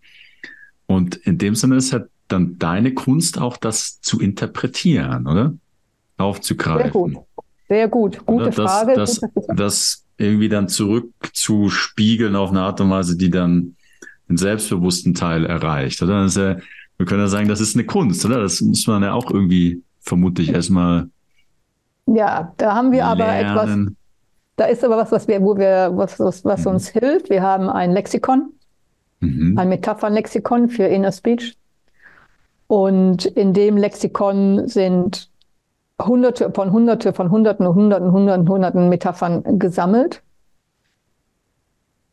S1: Und in dem Sinne ist halt dann deine Kunst auch das zu interpretieren, oder? Aufzugreifen.
S2: Sehr gut. Sehr gut. Gute
S1: das,
S2: Frage.
S1: Das, das irgendwie dann zurückzuspiegeln auf eine Art und Weise, die dann den selbstbewussten Teil erreicht. Oder? Ja, wir können ja sagen, das ist eine Kunst, oder? Das muss man ja auch irgendwie vermutlich erstmal
S2: Ja, da haben wir aber etwas,
S1: lernen.
S2: da ist aber was, was wir, wo wir, was, was, was
S1: Mhm.
S2: uns hilft. Wir haben ein Lexikon,
S1: Mhm.
S2: ein Metaphernlexikon für Inner Speech. Und in dem Lexikon sind hunderte von hunderte von hunderten und hunderten, hunderten, hunderten Metaphern gesammelt.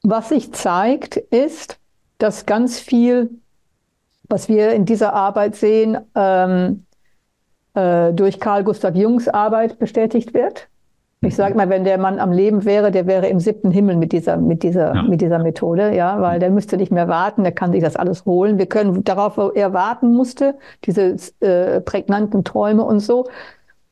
S2: Was sich zeigt, ist, dass ganz viel, was wir in dieser Arbeit sehen, ähm, äh, durch Carl Gustav Jungs Arbeit bestätigt wird. Ich sage mal, wenn der Mann am Leben wäre, der wäre im siebten Himmel mit dieser, mit dieser,
S1: Ja.
S2: mit dieser Methode, ja, weil der müsste nicht mehr warten, der kann sich das alles holen. Wir können darauf, wo er warten musste, diese äh, prägnanten Träume und so,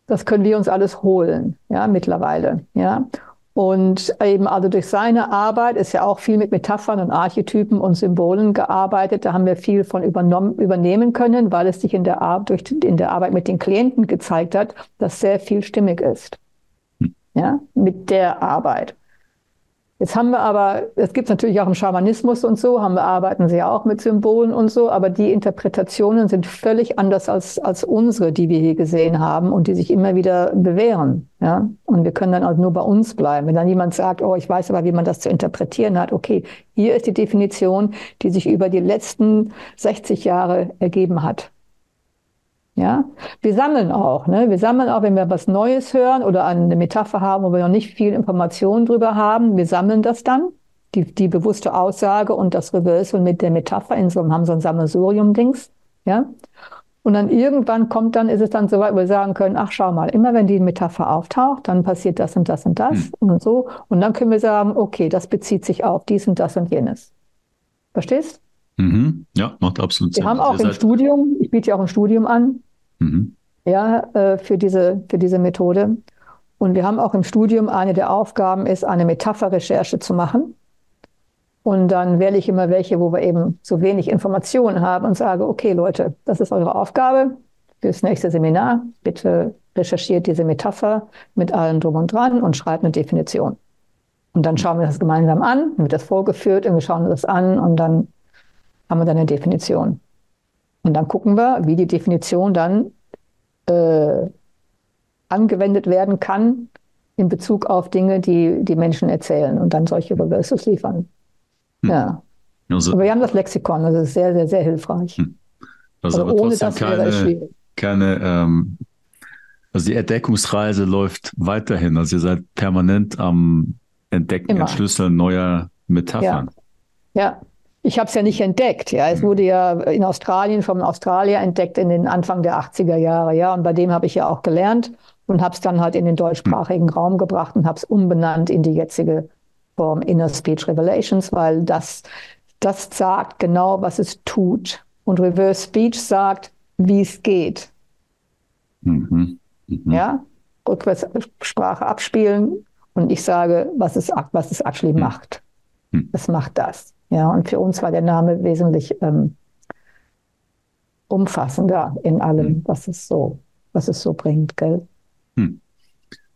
S2: das können wir uns alles holen, ja, mittlerweile, ja. Und eben also durch seine Arbeit ist ja auch viel mit Metaphern und Archetypen und Symbolen gearbeitet. Da haben wir viel von übernommen, übernehmen können, weil es sich in der, Ar durch, in der Arbeit mit den Klienten gezeigt hat, dass sehr viel stimmig ist. Ja, mit der Arbeit. Jetzt haben wir aber, es gibt natürlich auch im Schamanismus und so, haben wir, arbeiten sie ja auch mit Symbolen und so, aber die Interpretationen sind völlig anders als, als unsere, die wir hier gesehen haben und die sich immer wieder bewähren. Ja? Und wir können dann also nur bei uns bleiben. Wenn dann jemand sagt, oh, ich weiß aber, wie man das zu interpretieren hat, okay, hier ist die Definition, die sich über die letzten 60 Jahre ergeben hat. Ja, wir sammeln auch, ne? Wir sammeln auch, wenn wir was Neues hören oder eine Metapher haben, wo wir noch nicht viel Informationen drüber haben. Wir sammeln das dann, die, die bewusste Aussage und das Reversal mit der Metapher in so, haben so ein Sammelsurium-Dings, ja. Und dann irgendwann kommt dann, ist es dann so weit, wo wir sagen können, ach, schau mal, immer wenn die Metapher auftaucht, dann passiert das und das und das
S1: Hm.
S2: und so. Und dann können wir sagen, okay, das bezieht sich auf dies und das und jenes. Verstehst?
S1: Mhm. Ja, macht absolut
S2: Wir
S1: Sinn.
S2: haben
S1: Also
S2: auch
S1: ihr
S2: im Studium, ich biete ja auch ein Studium an,
S1: Mhm.
S2: ja, äh, für diese, für diese Methode. Und wir haben auch im Studium eine der Aufgaben ist, eine Metapherrecherche zu machen. Und dann wähle ich immer welche, wo wir eben so wenig Informationen haben und sage, okay, Leute, das ist eure Aufgabe fürs nächste Seminar. Bitte recherchiert diese Metapher mit allem drum und dran und schreibt eine Definition. Und dann schauen wir das gemeinsam an, wird das vorgeführt und wir schauen uns das an und dann haben wir dann eine Definition. Und dann gucken wir, wie die Definition dann äh, angewendet werden kann in Bezug auf Dinge, die die Menschen erzählen und dann solche Reversals liefern.
S1: Hm.
S2: Ja.
S1: Also,
S2: Aber wir haben das Lexikon, das ist sehr, sehr, sehr hilfreich.
S1: also
S2: Also
S1: aber
S2: ohne das wäre es
S1: keine,
S2: schwierig.
S1: keine ähm, also die Entdeckungsreise läuft weiterhin. Also ihr seid permanent am Entdecken,
S2: Immer.
S1: Entschlüsseln neuer Metaphern.
S2: Ja, ich habe es ja nicht entdeckt. Ja, es wurde ja in Australien vom Australier entdeckt in den Anfang der 80er Jahre. Ja, und bei dem habe ich ja auch gelernt und habe es dann halt in den deutschsprachigen Raum gebracht und habe es umbenannt in die jetzige Form Inner Speech Revelations, weil das, das sagt genau, was es tut. Und Reverse Speech sagt, wie es geht.
S1: Mhm. Mhm.
S2: Ja, Rückwärtssprache abspielen und ich sage, was es, was es actually macht.
S1: Hm.
S2: Es macht das. Ja, und für uns war der Name wesentlich ähm, umfassender in allem, hm. was es so, was es so bringt, gell? Hm.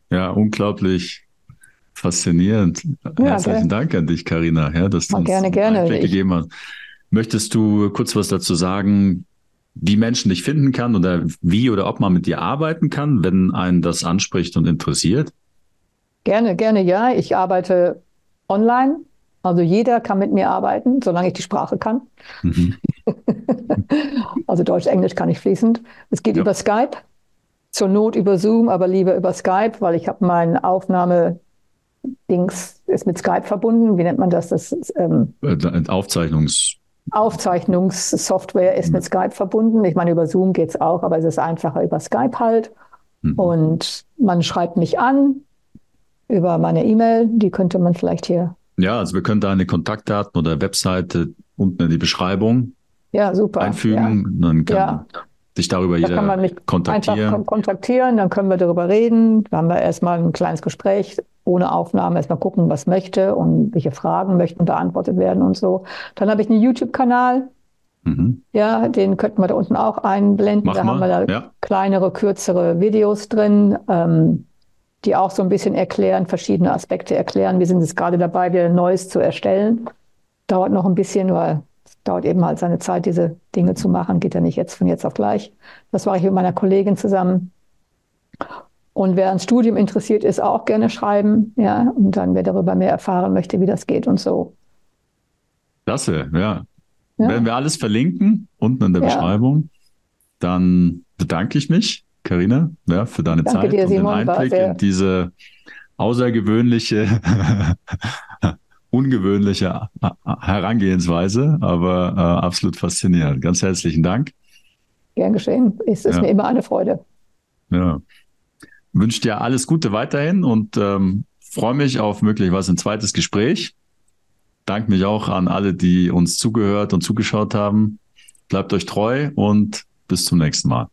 S1: Ja, unglaublich faszinierend. Ja, Herzlichen okay. Dank an dich, Karina, ja, dass du
S2: uns gerne, gerne.
S1: Einblick gegeben hast. Möchtest du kurz was dazu sagen, wie Menschen dich finden kann oder wie oder ob man mit dir arbeiten kann, wenn einen das anspricht und interessiert?
S2: Gerne, gerne, ja. Ich arbeite online. Also jeder kann mit mir arbeiten, solange ich die Sprache kann. Mhm. also Deutsch, Englisch kann ich fließend. Es geht ja. über Skype, zur Not über Zoom, aber lieber über Skype, weil ich habe mein Aufnahme-Dings ist mit Skype verbunden. Wie nennt man das? Das
S1: ähm, äh, Aufzeichnungs
S2: Aufzeichnungssoftware ist mit Skype verbunden. Ich meine, über Zoom geht es auch, aber es ist einfacher über Skype halt. Mhm. Und man schreibt mich an über meine E-Mail, die könnte man vielleicht hier.
S1: Ja, also wir können deine Kontaktdaten oder Webseite unten in die Beschreibung
S2: ja, super.
S1: einfügen. Ja. Dann kann ja. dich darüber da jeder mich kontaktieren.
S2: Kontaktieren, dann können wir darüber reden. Dann haben wir erstmal ein kleines Gespräch ohne Aufnahme, erstmal gucken, was möchte und welche Fragen möchten beantwortet werden und so. Dann habe ich einen YouTube-Kanal. Mhm. Ja, den könnten wir da unten auch einblenden. Mach da mal. haben wir da ja. kleinere, kürzere Videos drin, ähm, die auch so ein bisschen erklären, verschiedene Aspekte erklären. Wir sind jetzt gerade dabei, wieder Neues zu erstellen. Dauert noch ein bisschen, weil dauert eben halt seine Zeit, diese Dinge zu machen. Geht ja nicht jetzt von jetzt auf gleich. Das mache ich mit meiner Kollegin zusammen. Und wer ans Studium interessiert ist, auch gerne schreiben. Ja, und dann wer darüber mehr erfahren möchte, wie das geht und so.
S1: Klasse, ja. ja. Werden wir alles verlinken unten in der ja. Beschreibung. Dann bedanke ich mich, Karina, ja, für deine Danke Zeit dir, und den Einblick in diese außergewöhnliche ungewöhnliche Herangehensweise, aber äh, absolut faszinierend. Ganz herzlichen Dank.
S2: Gern geschehen. Es ist ja. mir immer eine Freude.
S1: Ja. Wünsche dir alles Gute weiterhin und ähm, freue mich auf möglicherweise ein zweites Gespräch. Danke mich auch an alle, die uns zugehört und zugeschaut haben. Bleibt euch treu und bis zum nächsten Mal.